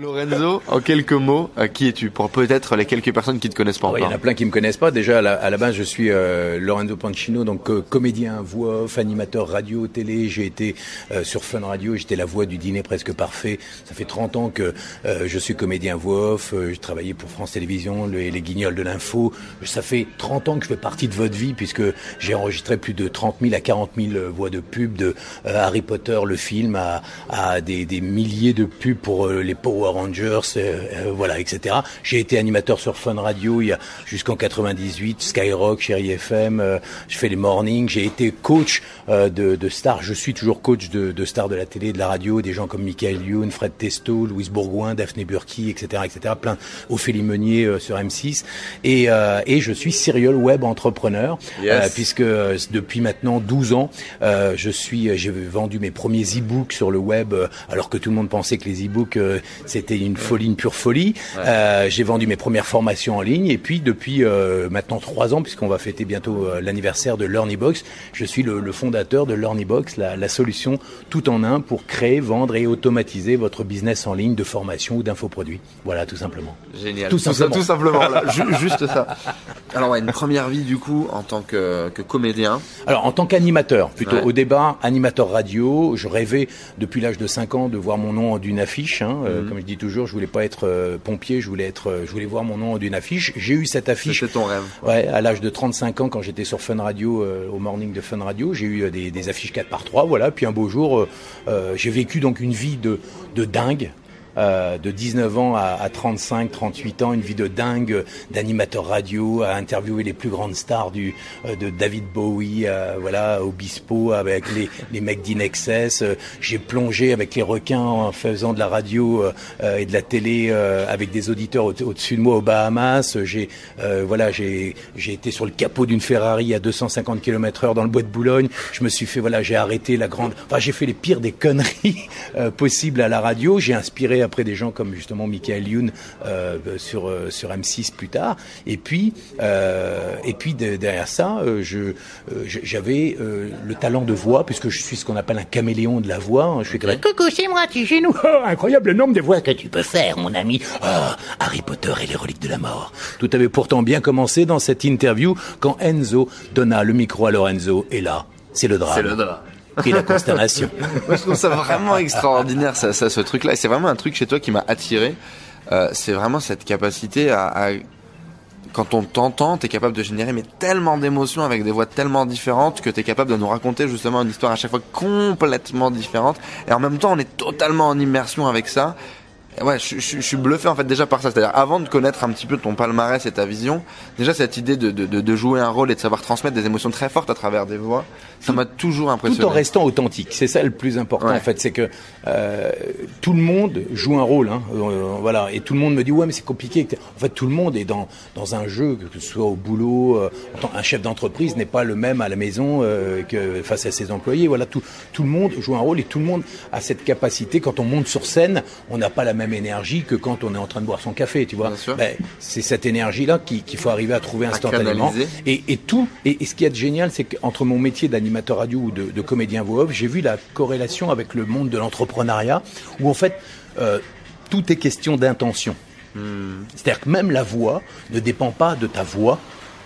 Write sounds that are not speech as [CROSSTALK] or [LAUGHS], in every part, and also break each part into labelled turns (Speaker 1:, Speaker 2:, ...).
Speaker 1: Lorenzo, en quelques mots, euh, qui es-tu Pour peut-être les quelques personnes qui te connaissent pas
Speaker 2: Il y en a plein qui me connaissent pas. Déjà, à la, à la base, je suis euh, Lorenzo Pancino, donc euh, comédien, voix off, animateur radio, télé. J'ai été euh, sur Fun Radio, j'étais la voix du dîner presque parfait. Ça fait 30 ans que je suis comédien voix off. j'ai travaillé pour France Télévisions, les, les guignols de l'info. Ça fait 30 ans que je fais partie de votre vie, puisque j'ai enregistré plus de 30 000 à 40 000 voix de pub, de Harry Potter, le film, à, à des, des, milliers de pubs pour les Power Rangers, euh, euh, voilà, etc. J'ai été animateur sur Fun Radio jusqu'en 98, Skyrock, Chéri FM. Euh, je fais les mornings. J'ai été coach de, de stars. Je suis toujours coach de, de stars de la télé, de la radio, des gens comme Michael Youn, Fred Testo, Louise Bourgoin, Daphné Burki, etc., etc. Plein, Ophélie Meunier sur M6. Et, et je suis serial web entrepreneur puisque depuis maintenant 12 ans, je suis, j'ai vendu mes premiers e-books sur le web, alors que tout le monde pensait que les e-books c'était une folie, une pure folie. Euh, j'ai vendu mes premières formations en ligne et puis depuis euh, maintenant trois ans, puisqu'on va fêter bientôt euh, l'anniversaire de LearnyBox, je suis le, le fondateur de LearnyBox, la, la, solution tout en un pour créer, vendre et automatiser votre business en ligne de formation ou d'infoproduits. Voilà, tout simplement.
Speaker 1: Génial. Tout, simplement. Ça, tout simplement. Là, [LAUGHS] juste ça. Alors, ouais, une première vie du coup en tant que, que comédien.
Speaker 2: Alors, en tant qu'animateur, plutôt ouais. au débat, animateur radio. Je rêvais depuis l'âge de 5 ans de voir mon nom d'une affiche. Hein, mm -hmm. Comme je dis toujours, je voulais pas être euh, pompier, je voulais être, euh, je voulais voir mon nom d'une affiche. J'ai eu cette affiche.
Speaker 1: C'était ton rêve.
Speaker 2: Ouais, à l'âge de 35 ans, quand j'étais sur Fun Radio, euh, au morning de Fun Radio, j'ai eu des, des, affiches 4 par 3 voilà. Puis un beau jour, j'ai vécu donc une vie de, de dingue. Euh, de 19 ans à, à, 35, 38 ans, une vie de dingue d'animateur radio, à interviewer les plus grandes stars du euh, de David Bowie, euh, voilà, Obispo avec les, [LAUGHS] les mecs d'Inexcess. J'ai plongé avec les requins en faisant de la radio et de la télé avec des auditeurs au-dessus de moi aux Bahamas. J'ai voilà, j'ai été sur le capot d'une Ferrari à 250 km/h dans le bois de Boulogne. Je me suis fait voilà, j'ai arrêté la grande. Enfin, j'ai fait les pires des conneries [LAUGHS] possibles à la radio. J'ai inspiré après des gens comme justement Michael Youn euh, sur euh, sur M6 plus tard. Et puis euh, et puis de, derrière ça, je j'avais le talent de voix puisque je suis ce qu'on appelle un caméléon de la voix. Je fais comme coucou c'est moi, tu es chez nous. [LAUGHS] Oh, incroyable le nombre de voix que tu peux faire, mon ami. Oh, Harry Potter et les reliques de la mort. Tout avait pourtant bien commencé dans cette interview quand Enzo donna le micro à Lorenzo et là, c'est le drame.
Speaker 1: C'est le drame
Speaker 2: la consternation. [LAUGHS]
Speaker 1: Moi, je trouve ça vraiment extraordinaire, ça, ça ce truc-là. Et c'est vraiment un truc chez toi qui m'a attiré. Euh, c'est vraiment cette capacité à, à quand on t'entend, t'es capable de générer mais tellement d'émotions avec des voix tellement différentes que t'es capable de nous raconter justement une histoire à chaque fois complètement différente. Et en même temps, on est totalement en immersion avec ça. Ouais, je, je, je, suis bluffé en fait déjà par ça. C'est-à-dire avant de connaître un petit peu ton palmarès et ta vision, déjà cette idée de, de, jouer un rôle et de savoir transmettre des émotions très fortes à travers des voix, ça m'a toujours impressionné.
Speaker 2: Tout en restant authentique, c'est ça le plus important ouais. en fait, c'est que euh, tout le monde joue un rôle, hein, euh, voilà, et tout le monde me dit ouais mais c'est compliqué. En fait, tout le monde est dans dans un jeu, que ce soit au boulot, euh, un chef d'entreprise n'est pas le même à la maison que face à ses employés. Voilà, tout tout le monde joue un rôle et tout le monde a cette capacité. Quand on monte sur scène, on n'a pas la même énergie que quand on est en train de boire son café, tu vois. Ben, c'est cette énergie-là qu'il qu faut arriver à trouver instantanément. Et, et, tout, et, et ce qui est génial, c'est qu'entre mon métier d'animateur radio ou de, de comédien voix off, j'ai vu la corrélation avec le monde de l'entrepreneuriat, où en fait, euh, tout est question d'intention. Hmm. C'est-à-dire que même la voix ne dépend pas de ta voix,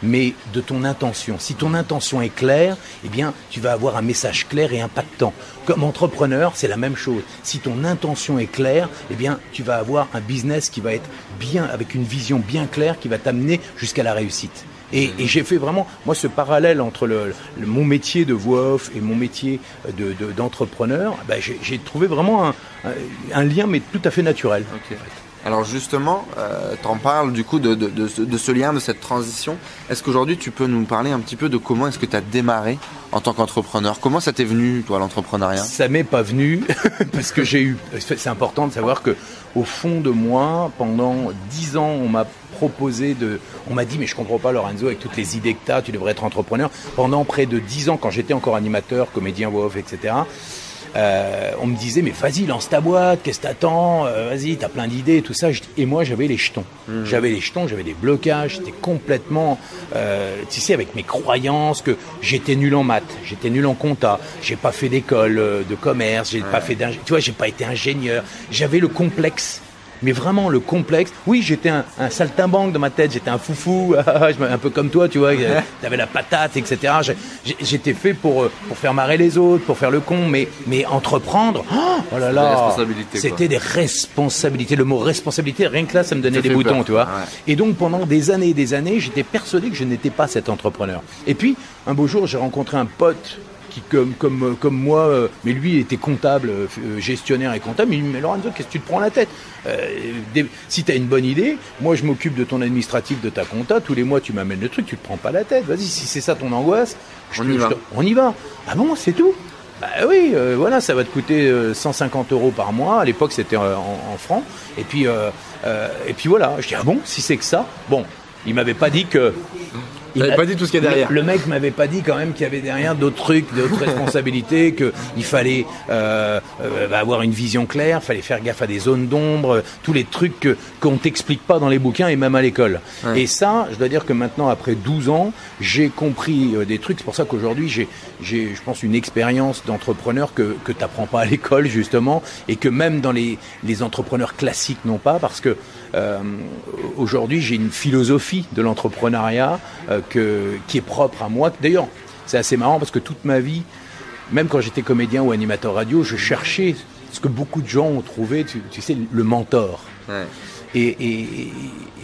Speaker 2: mais de ton intention. Si ton intention est claire, eh bien, tu vas avoir un message clair et impactant. Comme entrepreneur, c'est la même chose. Si ton intention est claire, eh bien, tu vas avoir un business qui va être bien, avec une vision bien claire, qui va t'amener jusqu'à la réussite. Et, et j'ai fait vraiment, moi, ce parallèle entre le, le, mon métier de voix off et mon métier d'entrepreneur, de, de, ben, j'ai trouvé vraiment un, un, lien, mais tout à fait naturel.
Speaker 1: Okay. En fait. Alors justement, euh, t'en parles du coup de, de, ce lien, de cette transition. Est-ce qu'aujourd'hui tu peux nous parler un petit peu de comment est-ce que tu démarré en tant qu'entrepreneur? Comment ça t'est venu, toi, l'entrepreneuriat?
Speaker 2: Ça m'est pas venu [LAUGHS] parce que j'ai eu. C'est important de savoir que au fond de moi, pendant dix ans, on m'a proposé de. On m'a dit, mais je comprends pas, Lorenzo, avec toutes les idées que tu as, tu devrais être entrepreneur. Pendant près de dix ans, quand j'étais encore animateur, comédien, voix off, etc., euh, on me disait, mais vas-y, lance ta boîte, qu'est-ce que t'attends euh, Vas-y, t'as plein d'idées, tout ça. Et moi, j'avais les jetons. Mmh. J'avais les jetons, j'avais des blocages, j'étais complètement, euh, tu sais, avec mes croyances que j'étais nul en maths, j'étais nul en compta, j'ai pas fait d'école de commerce, j'ai pas fait tu vois, j'ai pas été ingénieur. J'avais le complexe mais vraiment le complexe. Oui, j'étais un, un, saltimbanque dans ma tête, j'étais un foufou, [LAUGHS] un peu comme toi, tu vois, t'avais la patate, etc. J'étais fait pour, euh, pour faire marrer les autres, pour faire le con, mais, mais entreprendre, oh là là, c'était des responsabilités. Le mot responsabilité, rien que là, ça me donnait des boutons, tu vois. Et donc pendant des années et des années, j'étais persuadé que je n'étais pas cet entrepreneur. Et puis, un beau jour, j'ai rencontré un pote qui comme comme comme moi, euh, mais lui il était comptable, euh, gestionnaire et comptable. Il me dit mais Lorenzo, qu'est-ce que tu te prends la tête? Euh, Si tu as une bonne idée, moi je m'occupe de ton administratif, de ta compta. Tous les mois tu m'amènes le truc, tu te prends pas la tête. Vas-y, si c'est ça ton angoisse,
Speaker 1: on y va.
Speaker 2: on y va. Ah bon, c'est tout? Bah oui, voilà, ça va te coûter 150 euros par mois. À l'époque, c'était en, en, francs. Et puis, et puis voilà. Je dis ah bon, si c'est que ça? Bon, il m'avait pas dit que
Speaker 1: il pas dit tout ce qu'il y a derrière.
Speaker 2: Le, mec m'avait pas dit quand même qu'il y avait derrière d'autres trucs, d'autres [LAUGHS] responsabilités, qu'il fallait euh, euh, avoir une vision claire, fallait faire gaffe à des zones d'ombre, tous les trucs qu'on t'explique pas dans les bouquins et même à l'école. Et ça, je dois dire que maintenant, après 12 ans, j'ai compris euh, des trucs. C'est pour ça qu'aujourd'hui, j'ai, j'ai, je pense, une expérience d'entrepreneur que que t'apprends pas à l'école justement, et que même dans les les entrepreneurs classiques n'ont pas, parce que euh, aujourd'hui, j'ai une philosophie de l'entrepreneuriat euh, qui est propre à moi. D'ailleurs, c'est assez marrant parce que toute ma vie, même quand j'étais comédien ou animateur radio, je cherchais ce que beaucoup de gens ont trouvé, tu, sais, le mentor. Et, et,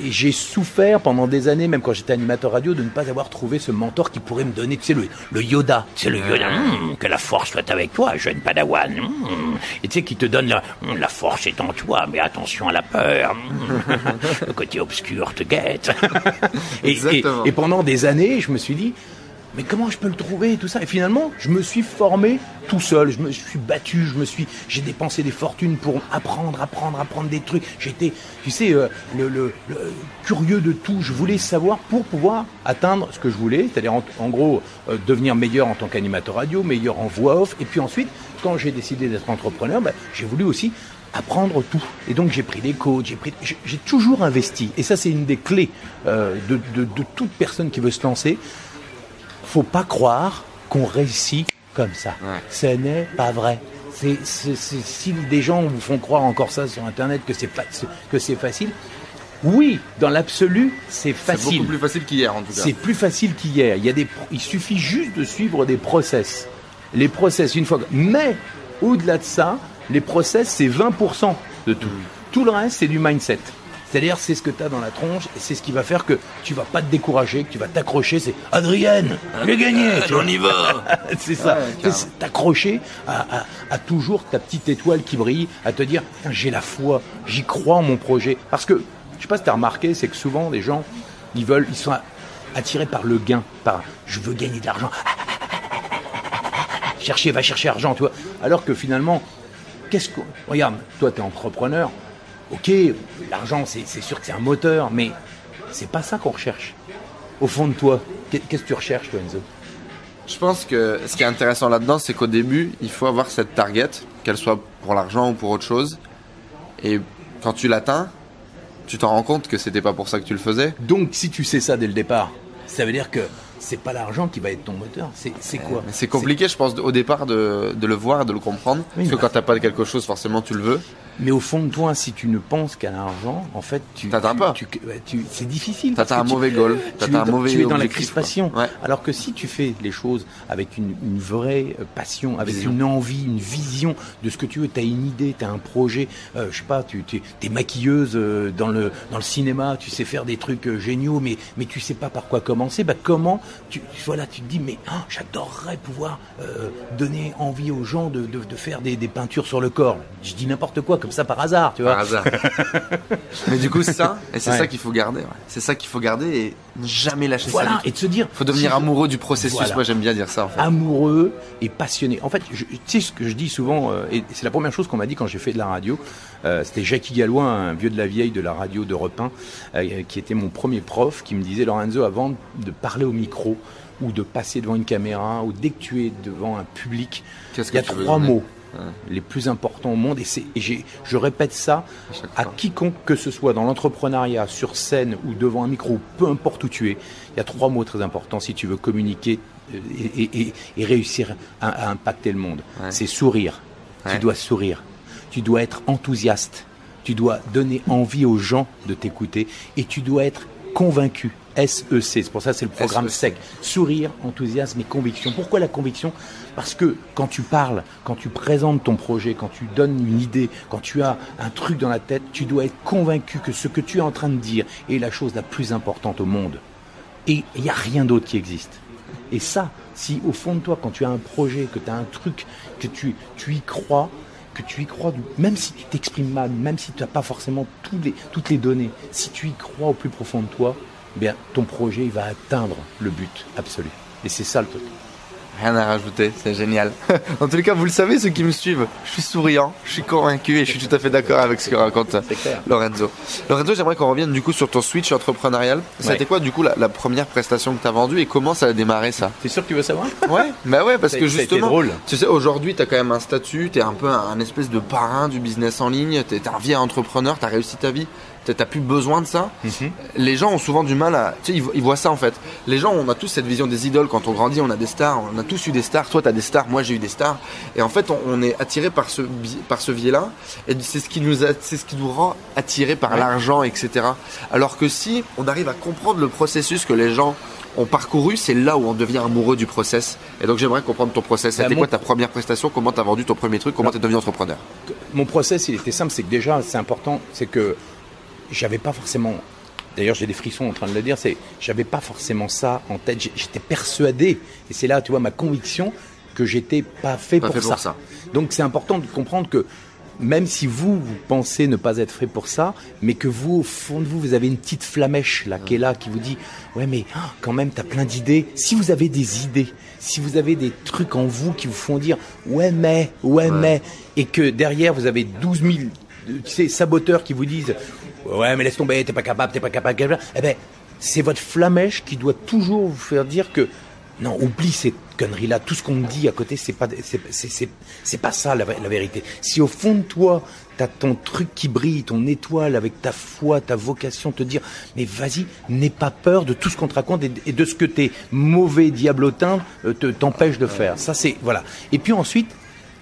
Speaker 2: et j'ai souffert pendant des années, même quand j'étais animateur radio, de ne pas avoir trouvé ce mentor qui pourrait me donner, tu sais, le, le Yoda. Tu sais, le Yoda, hum, que la force soit avec toi, jeune padawan. Hum. et tu sais, qui te donne la, hum, la force est en toi, mais attention à la peur. [LAUGHS] le côté obscur te guette. [LAUGHS] et, et pendant des années, je me suis dit, mais comment je peux le trouver et tout ça? Et finalement, je me suis formé tout seul, je me suis battu, je me suis, j'ai dépensé des fortunes pour apprendre, apprendre, apprendre des trucs. J'étais, tu sais, euh, le, le, curieux de tout. Je voulais savoir pour pouvoir atteindre ce que je voulais, c'est-à-dire en, gros euh, devenir meilleur en tant qu'animateur radio, meilleur en voix off. Et puis ensuite, quand j'ai décidé d'être entrepreneur, bah, j'ai voulu aussi apprendre tout. Et donc j'ai pris des coachs, j'ai pris, j'ai toujours investi. Et ça, c'est une des clés euh, de, de, de toute personne qui veut se lancer faut pas croire qu'on réussit comme ça. Ce n'est pas vrai. Si des gens vous font croire encore ça sur Internet que c'est, que c'est facile, oui, dans l'absolu, c'est facile.
Speaker 1: C'est beaucoup plus facile qu'hier, en tout cas.
Speaker 2: C'est plus facile qu'hier. Il, y a des, il suffit juste de suivre des process. Les process, une fois. Mais, au-delà de ça, les process, c'est 20% de tout. Tout le reste, c'est du mindset. C'est-à-dire, c'est ce que tu as dans la tronche et c'est ce qui va faire que tu vas pas te décourager, que tu vas t'accrocher. C'est Adrienne, j'ai gagné.
Speaker 1: on y va.
Speaker 2: c'est ça. t'accrocher à, toujours ta petite étoile qui brille, à te dire, j'ai la foi, j'y crois en mon projet. Parce que, je sais pas si tu as remarqué, c'est que souvent, les gens, ils veulent, ils sont attirés par le gain, par je veux gagner de l'argent. Chercher, va chercher argent, tu vois. Alors que finalement, qu'est-ce que. Regarde, toi, tu es entrepreneur Ok, l'argent, c'est sûr que c'est un moteur, mais c'est pas ça qu'on recherche. Au fond de toi, qu'est-ce que tu recherches, toi, Enzo
Speaker 1: Je pense que ce qui est intéressant là-dedans, c'est qu'au début, il faut avoir cette target, qu'elle soit pour l'argent ou pour autre chose. Et quand tu l'atteins, tu t'en rends compte que c'était pas pour ça que tu le faisais.
Speaker 2: Donc, si tu sais ça dès le départ, ça veut dire que c'est pas l'argent qui va être ton moteur. C'est quoi
Speaker 1: C'est compliqué, je pense, au départ de, de, le voir, de le comprendre. parce que quand t'as pas quelque chose, forcément, tu le veux.
Speaker 2: Mais au fond de toi, si tu ne penses qu'à l'argent, en fait, tu
Speaker 1: t'atteins pas.
Speaker 2: Tu, c'est difficile.
Speaker 1: T'atteins un mauvais goal.
Speaker 2: Tu, un mauvais tu es dans la crispation. Alors que si tu fais les choses avec une, une vraie euh, passion, avec une envie, une vision de ce que tu veux, tu as une idée, tu as un projet, euh, je sais pas, tu es, maquilleuse euh, dans le dans le cinéma, tu sais faire des trucs géniaux, mais mais tu sais pas par quoi commencer. Bah comment tu, voilà, tu te dis, mais oh, j'adorerais pouvoir euh, donner envie aux gens de, de, de faire des, des, peintures sur le corps. Je dis n'importe quoi, comme ça par hasard, tu vois.
Speaker 1: Par hasard. [LAUGHS] mais du coup, c'est ça, et c'est ouais. ça qu'il faut garder. Ouais. C'est ça qu'il faut garder et jamais lâcher
Speaker 2: voilà,
Speaker 1: ça.
Speaker 2: Voilà, et de se dire.
Speaker 1: faut devenir si amoureux je... du processus. Voilà. Moi, j'aime bien dire ça. En fait.
Speaker 2: Amoureux et passionné. En fait, je, tu sais ce que je dis souvent, euh, et c'est la première chose qu'on m'a dit quand j'ai fait de la radio. Euh, C'était Jackie Gallois, un vieux de la vieille de la radio d'Europe 1, euh, qui était mon premier prof, qui me disait Lorenzo, avant de parler au micro ou de passer devant une caméra ou dès que tu es devant un public, il y a trois mots. Ouais. les plus importants au monde et, et je répète ça à, à quiconque que ce soit dans l'entrepreneuriat, sur scène ou devant un micro, peu importe où tu es, il y a trois mots très importants si tu veux communiquer et, et, et réussir à, à, impacter le monde. Ouais. C'est sourire. Tu dois sourire. Tu dois être enthousiaste. Tu dois donner envie aux gens de t'écouter et tu dois être convaincu. SEC, c'est pour ça que c'est le programme SEC. Sourire, enthousiasme et conviction. Pourquoi la conviction? Parce que quand tu parles, quand tu présentes ton projet, quand tu donnes une idée, quand tu as un truc dans la tête, tu dois être convaincu que ce que tu es en train de dire est la chose la plus importante au monde. Et il n'y a rien d'autre qui existe. Et ça, si au fond de toi, quand tu as un projet, que tu as un truc, que tu, tu y crois, que tu y crois, même si tu t'exprimes mal, même si tu n'as pas forcément tous les, toutes les données, si tu y crois au plus profond de toi, bien, ton projet il va atteindre le but absolu. Et c'est ça le truc.
Speaker 1: Rien à rajouter, c'est génial. [LAUGHS] en tous les cas, vous le savez, ceux qui me suivent, je suis souriant, je suis convaincu et je suis tout à fait d'accord avec ce que raconte Lorenzo. Lorenzo, j'aimerais qu'on revienne du coup sur ton switch entrepreneurial. Ça a été quoi du coup la, la première prestation que tu as vendue et comment ça a démarré ça?
Speaker 2: T'es sûr que tu veux savoir? [LAUGHS]
Speaker 1: Ouais, bah ouais, parce que justement,
Speaker 2: drôle.
Speaker 1: tu sais, aujourd'hui, tu as quand même un statut, tu es un peu un, un espèce de parrain du business en ligne, tu es un vieil entrepreneur, tu as réussi ta vie t'as plus besoin de ça.
Speaker 2: Mhm.
Speaker 1: Les gens ont souvent du mal à, tu sais, ils, ils voient ça en fait. Les gens, on a tous cette vision des idoles quand on grandit, on a des stars, on a tous eu des stars. Toi, t'as des stars, moi j'ai eu des stars. Et en fait, on, on est attiré par ce par ce biais-là. Et c'est ce qui nous a- c'est ce qui nous rend attirés par
Speaker 2: Ouais.
Speaker 1: l'argent, etc. Alors que si on arrive à comprendre le processus que les gens ont parcouru, c'est là où on devient amoureux du process. Et donc j'aimerais comprendre ton process.
Speaker 2: Bah,
Speaker 1: C'était
Speaker 2: mon-
Speaker 1: quoi ta première prestation? Comment t'as vendu ton premier truc? Comment t'es devenu entrepreneur?
Speaker 2: Mon process, il était simple, c'est que déjà, c'est important, c'est que j'avais pas forcément. D'ailleurs, j'ai des frissons en train de le dire. C'est, j'avais pas forcément ça en tête. J'étais persuadé, et c'est là, tu vois, ma conviction que j'étais pas fait,
Speaker 1: Pas
Speaker 2: pour,
Speaker 1: fait
Speaker 2: ça.
Speaker 1: pour ça.
Speaker 2: Donc, c'est important de comprendre que même si vous, vous pensez ne pas être fait pour ça, mais que vous, au fond de vous, vous avez une petite flamèche là qui est là, qui vous dit, ouais, mais ah, quand même, t'as plein d'idées. Si vous avez des idées, si vous avez des trucs en vous qui vous font dire, ouais, mais, ouais, mais, et que derrière vous avez 12 000 euh, tu sais, saboteurs qui vous disent, ouais, mais laisse tomber, t'es pas capable, t'es pas capable, eh ben, c'est votre flamèche qui doit toujours vous faire dire que non, oublie ces conneries-là. Tout ce qu'on dit à côté, c'est pas, c'est, pas ça la, vérité. Si au fond de toi, t'as ton truc qui brille, ton étoile avec ta foi, ta vocation, te dire, mais vas-y, n'aie pas peur de tout ce qu'on te raconte et, et de ce que tes mauvais diablotins euh, te, t'empêchent de faire. Ça, c'est, voilà. Et puis ensuite,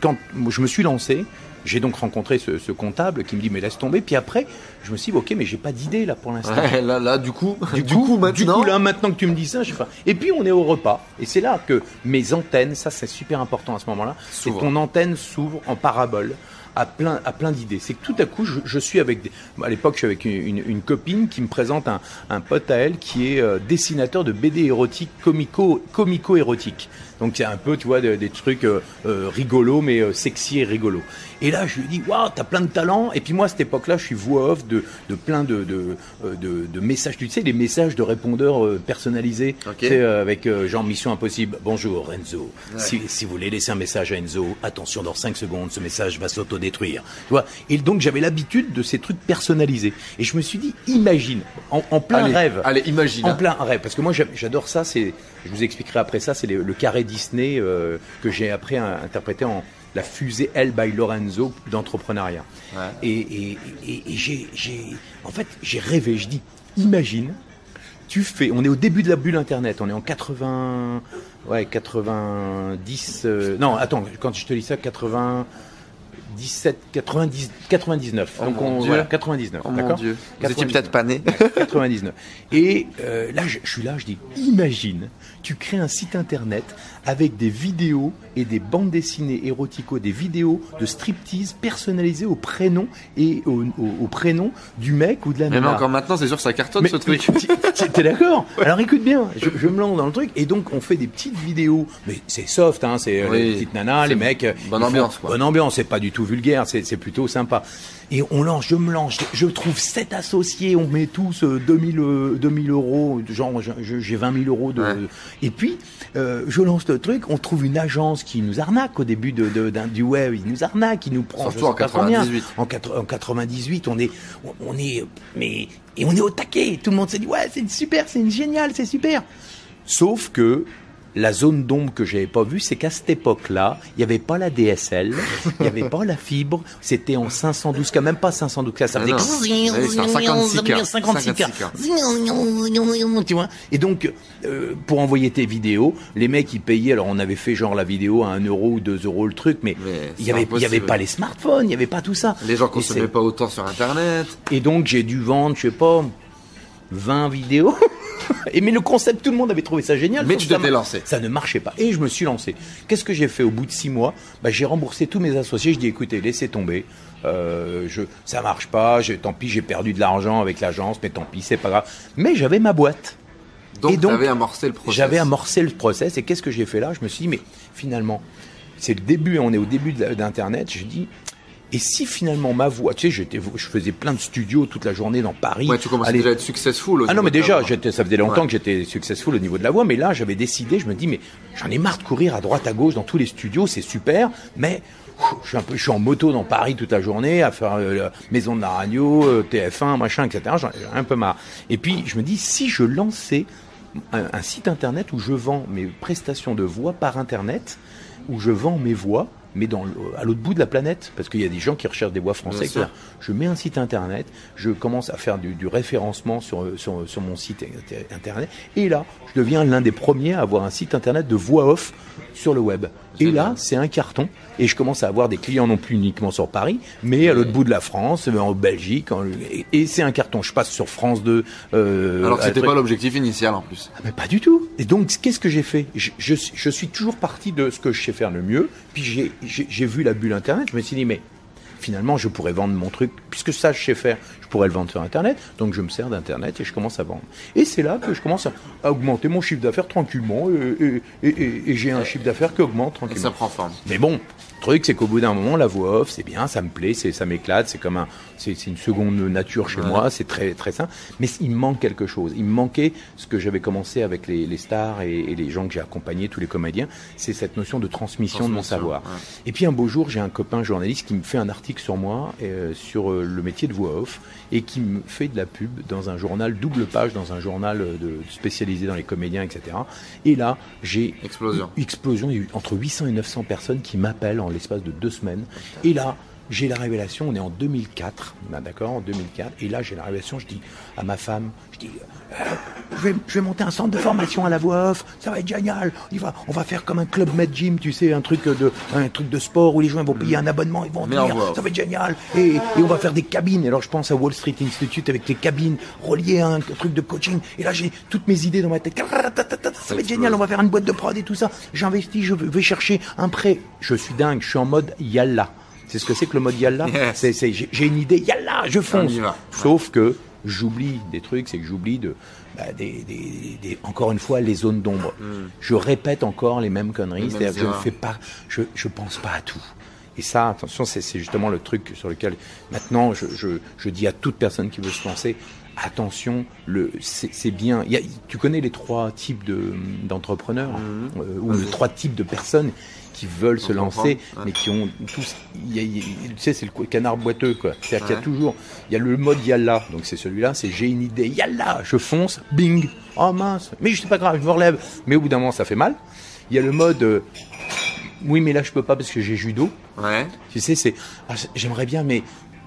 Speaker 2: quand je me suis lancé, j'ai donc rencontré ce, ce, comptable qui me dit mais laisse tomber. Puis après, je me suis dit ok mais j'ai pas d'idée là pour l'instant.
Speaker 1: Ouais, là, là, du coup,
Speaker 2: Du, coup, du coup, là maintenant que tu me dis ça, je fais. Et puis on est au repas et c'est là que mes antennes, ça c'est super important à ce moment-là, c'est ton antenne s'ouvre en parabole à plein, à plein d'idées. C'est que tout à coup, je, je suis avec, des, à l'époque, je suis avec une, une, une copine qui me présente un, un pote à elle qui est euh, dessinateur de BD érotique, comico, comico-érotique. Donc c'est un peu, tu vois, des, des trucs euh, euh, rigolos, mais euh, sexy et rigolos. Et là, je lui dis, waouh, t'as plein de talent. Et puis moi, à cette époque-là, je suis voix off de, de plein de, de, euh, de, de messages. Tu sais, des messages de répondeurs euh, personnalisés.
Speaker 1: Ok.
Speaker 2: Tu sais, avec euh, genre Mission Impossible. Bonjour Enzo. Si, si vous voulez laisser un message à Enzo, attention, dans 5 secondes, ce message va s'autodétruire. Tu vois? Et donc, j'avais l'habitude de ces trucs personnalisés. Et je me suis dit, imagine, en, en plein
Speaker 1: allez,
Speaker 2: rêve.
Speaker 1: Allez, imagine.
Speaker 2: En
Speaker 1: hein.
Speaker 2: plein rêve, parce que moi j'a- j'adore ça. C'est, je vous expliquerai après ça. C'est le, le carré Disney euh, que j'ai après interprété en la fusée L by Lorenzo d'entrepreneuriat.
Speaker 1: Ouais.
Speaker 2: Et, et, et, et j'ai, en fait, j'ai rêvé. Je dis, imagine, tu fais. On est au début de la bulle Internet. On est en 80, ouais, 90. euh, non, attends. Quand je te dis ça, 90. 17, 90, 99.
Speaker 1: Oh
Speaker 2: Donc
Speaker 1: mon
Speaker 2: on,
Speaker 1: Dieu.
Speaker 2: voilà, 99.
Speaker 1: Oh mon
Speaker 2: d'accord
Speaker 1: dieu. Vous étiez
Speaker 2: 99.
Speaker 1: peut-être pas né. [LAUGHS]
Speaker 2: 99. Et euh, là, je, je suis là, je dis, imagine, tu crées un site internet avec des vidéos et des bandes dessinées érotico, des vidéos de striptease personnalisées au prénom et au, au- au prénom du mec ou de la
Speaker 1: Même
Speaker 2: nana.
Speaker 1: encore maintenant, c'est sûr que ça cartonne
Speaker 2: Mais-
Speaker 1: ce truc.
Speaker 2: t'es- d'accord [LAUGHS] Alors écoute bien, je, je me lance dans le truc et donc on fait des petites vidéos, mais c'est soft, hein, c'est euh,
Speaker 1: Oui,
Speaker 2: les petites nanas, les mecs. euh,
Speaker 1: bonne
Speaker 2: font-
Speaker 1: ambiance, quoi.
Speaker 2: Bonne ambiance, c'est pas du tout vulgaire, c'est plutôt sympa. Et on lance, je me lance, je, je trouve sept associés, on met tous euh, 2000, euh, 2000 euros, genre j'ai 20 000 euros de.
Speaker 1: Ouais.
Speaker 2: Et puis euh, je lance le truc, on trouve une agence qui nous arnaque au début de, du web, il nous arnaque, il nous prend.
Speaker 1: Surtout en
Speaker 2: pas combien.
Speaker 1: 98.
Speaker 2: En, quatre- en 98, on est, on, on est, mais et on est au taquet. Tout le monde s'est dit ouais, c'est super, c'est génial, c'est super. Sauf que la zone d'ombre que j'avais pas vue, c'est qu'à cette époque-là, il n'y avait pas la DSL, il n'y avait pas la fibre, c'était en 512K, même pas 512K, ça
Speaker 1: Mais
Speaker 2: faisait
Speaker 1: non. Oui, c'est en 56K.
Speaker 2: 56K. Tu vois Et donc, euh, pour envoyer tes vidéos, les mecs, ils payaient, alors on avait fait genre la vidéo à 1 euro ou 2 euros le truc, mais il avait, y avait pas les smartphones, il n'y avait pas tout ça.
Speaker 1: Les gens consommaient pas autant sur internet.
Speaker 2: et donc j'ai dû vendre, je sais pas, 20 vidéos. [LAUGHS] Et mais le concept, tout le monde avait trouvé ça génial.
Speaker 1: Mais tu t'étais lancé.
Speaker 2: Ça ne marchait pas. Et je me suis lancé. Qu'est-ce que j'ai fait au bout de six mois? Bah, J'ai remboursé tous mes associés. Je dis écoutez, laissez tomber. Euh, je, ça marche pas. Je, tant pis, j'ai perdu de l'argent avec l'agence, mais tant pis, c'est pas grave. Mais j'avais ma boîte.
Speaker 1: Donc,
Speaker 2: Et donc,
Speaker 1: t'avais amorcé le process.
Speaker 2: J'avais amorcé le process et qu'est-ce que j'ai fait là? Je me suis dit, mais finalement, c'est le début, on est au début d'Internet. Je dis, et si finalement ma voix, tu sais, j'étais, je faisais plein de studios toute la journée dans Paris.
Speaker 1: Ouais, tu commençais
Speaker 2: Allez-
Speaker 1: déjà à être successful. au
Speaker 2: ah non, mais déjà, j'étais, ça faisait longtemps
Speaker 1: Ouais.
Speaker 2: que j'étais successful au niveau de la voix, mais là, j'avais décidé, je me dis, mais j'en ai marre de courir à droite, à gauche dans tous les studios, c'est super, mais je suis un peu, je suis en moto dans Paris toute la journée à faire euh, maison de la radio, euh, TF1, machin, etc. J'en ai un peu marre. Et puis, je me dis, si je lançais un, un site internet où je vends mes prestations de voix par internet, où je vends mes voix, mais dans à l'autre bout de la planète, parce qu'il y a des gens qui recherchent des voix françaises. Je mets un site internet, je commence à faire du, du référencement sur, sur, sur mon site inter- internet, et là, je deviens l'un des premiers à avoir un site internet de voix off sur le web. Et là, c'est un carton, et je commence à avoir des clients non plus uniquement sur Paris, mais à l'autre bout de la France, en Belgique, en- et, c'est un carton. Je passe sur France 2. euh,
Speaker 1: Alors que c'était pas l'objectif initial en plus.
Speaker 2: ah, mais pas du tout. Et donc, qu'est-ce que j'ai fait? Je, je, je suis toujours parti de ce que je sais faire le mieux. Puis j'ai vu la bulle Internet. Je me suis dit, mais finalement, je pourrais vendre mon truc. Puisque ça, je sais faire, je pourrais le vendre sur Internet. Donc, je me sers d'Internet et je commence à vendre. Et c'est là que je commence à, augmenter mon chiffre d'affaires tranquillement. Et, et- et- et- et j'ai un chiffre d'affaires qui augmente
Speaker 1: Et
Speaker 2: tranquillement.
Speaker 1: ça prend forme.
Speaker 2: Mais bon, truc, c'est qu'au bout d'un moment, la voix off, c'est bien, ça me plaît, c'est, ça m'éclate, c'est comme un, c'est, c'est une seconde nature chez
Speaker 1: Ouais.
Speaker 2: moi, c'est très, très sain. Mais il me manque quelque chose. Il me manquait ce que j'avais commencé avec les, les stars et, et les gens que j'ai accompagnés, tous les comédiens, c'est cette notion de transmission, de mon savoir.
Speaker 1: ouais.
Speaker 2: Et puis un beau jour, j'ai un copain journaliste qui me fait un article sur moi, euh, sur euh, le métier de voix off, et qui me fait de la pub dans un journal double page, dans un journal euh, de, spécialisé dans les comédiens, etc. Et là, j'ai
Speaker 1: Explosion.
Speaker 2: explosion. Il y a eu entre 800 et 900 personnes qui m'appellent en l'espace de deux semaines. Et là, j'ai la révélation, on est en 2004, ben d'accord, en 2004. Et là, j'ai la révélation, je dis à ma femme, je dis, euh, je, vais, je vais monter un centre de formation à la voix off, ça va être génial. Il va, on va faire comme un club Med Gym, tu sais, un truc de, un truc de sport où les gens vont payer un abonnement, ils vont venir, ça va être génial. Et, et on va faire des cabines. Et alors, je pense à Wall Street Institute avec les cabines reliées à un truc de coaching. Et là, j'ai toutes mes idées dans ma tête. Ça va être génial, on va faire une boîte de prod et tout ça. J'investis, je vais chercher un prêt. Je suis dingue, je suis en mode yalla. C'est ce que c'est que le mode yalla [LAUGHS]
Speaker 1: Yes.
Speaker 2: C'est- c'est- J'ai une idée, yalla, je fonce.
Speaker 1: On y va.
Speaker 2: Sauf que j'oublie des trucs, c'est que j'oublie de, bah, des, des- des- encore une fois, les zones d'ombre. Je répète encore les mêmes conneries,
Speaker 1: Hmm. Les
Speaker 2: c'est-à-dire que je ne fais pas, je, je pense pas à tout. Et ça, attention, c'est c'est justement le truc sur lequel maintenant je, je, je dis à toute personne qui veut se lancer, attention, le c'est c'est bien. Il y a- tu connais les trois types de d'entrepreneurs euh, ou les trois types de personnes qui veulent se
Speaker 1: On
Speaker 2: lancer,
Speaker 1: ouais.
Speaker 2: mais qui ont tous. y a- y a- tu sais, c'est le canard boiteux, quoi. C'est-à-dire qu'il y a toujours. Il y a le mode yalla, donc c'est celui-là, c'est j'ai une idée, yalla, je fonce, bing, oh mince, mais c'est pas grave, je me relève. Mais au bout d'un moment, ça fait mal. Il y a le mode. euh, oui, mais là, je peux pas parce que j'ai judo.
Speaker 1: Ouais.
Speaker 2: Tu sais, c'est, ah, j'aimerais bien, mais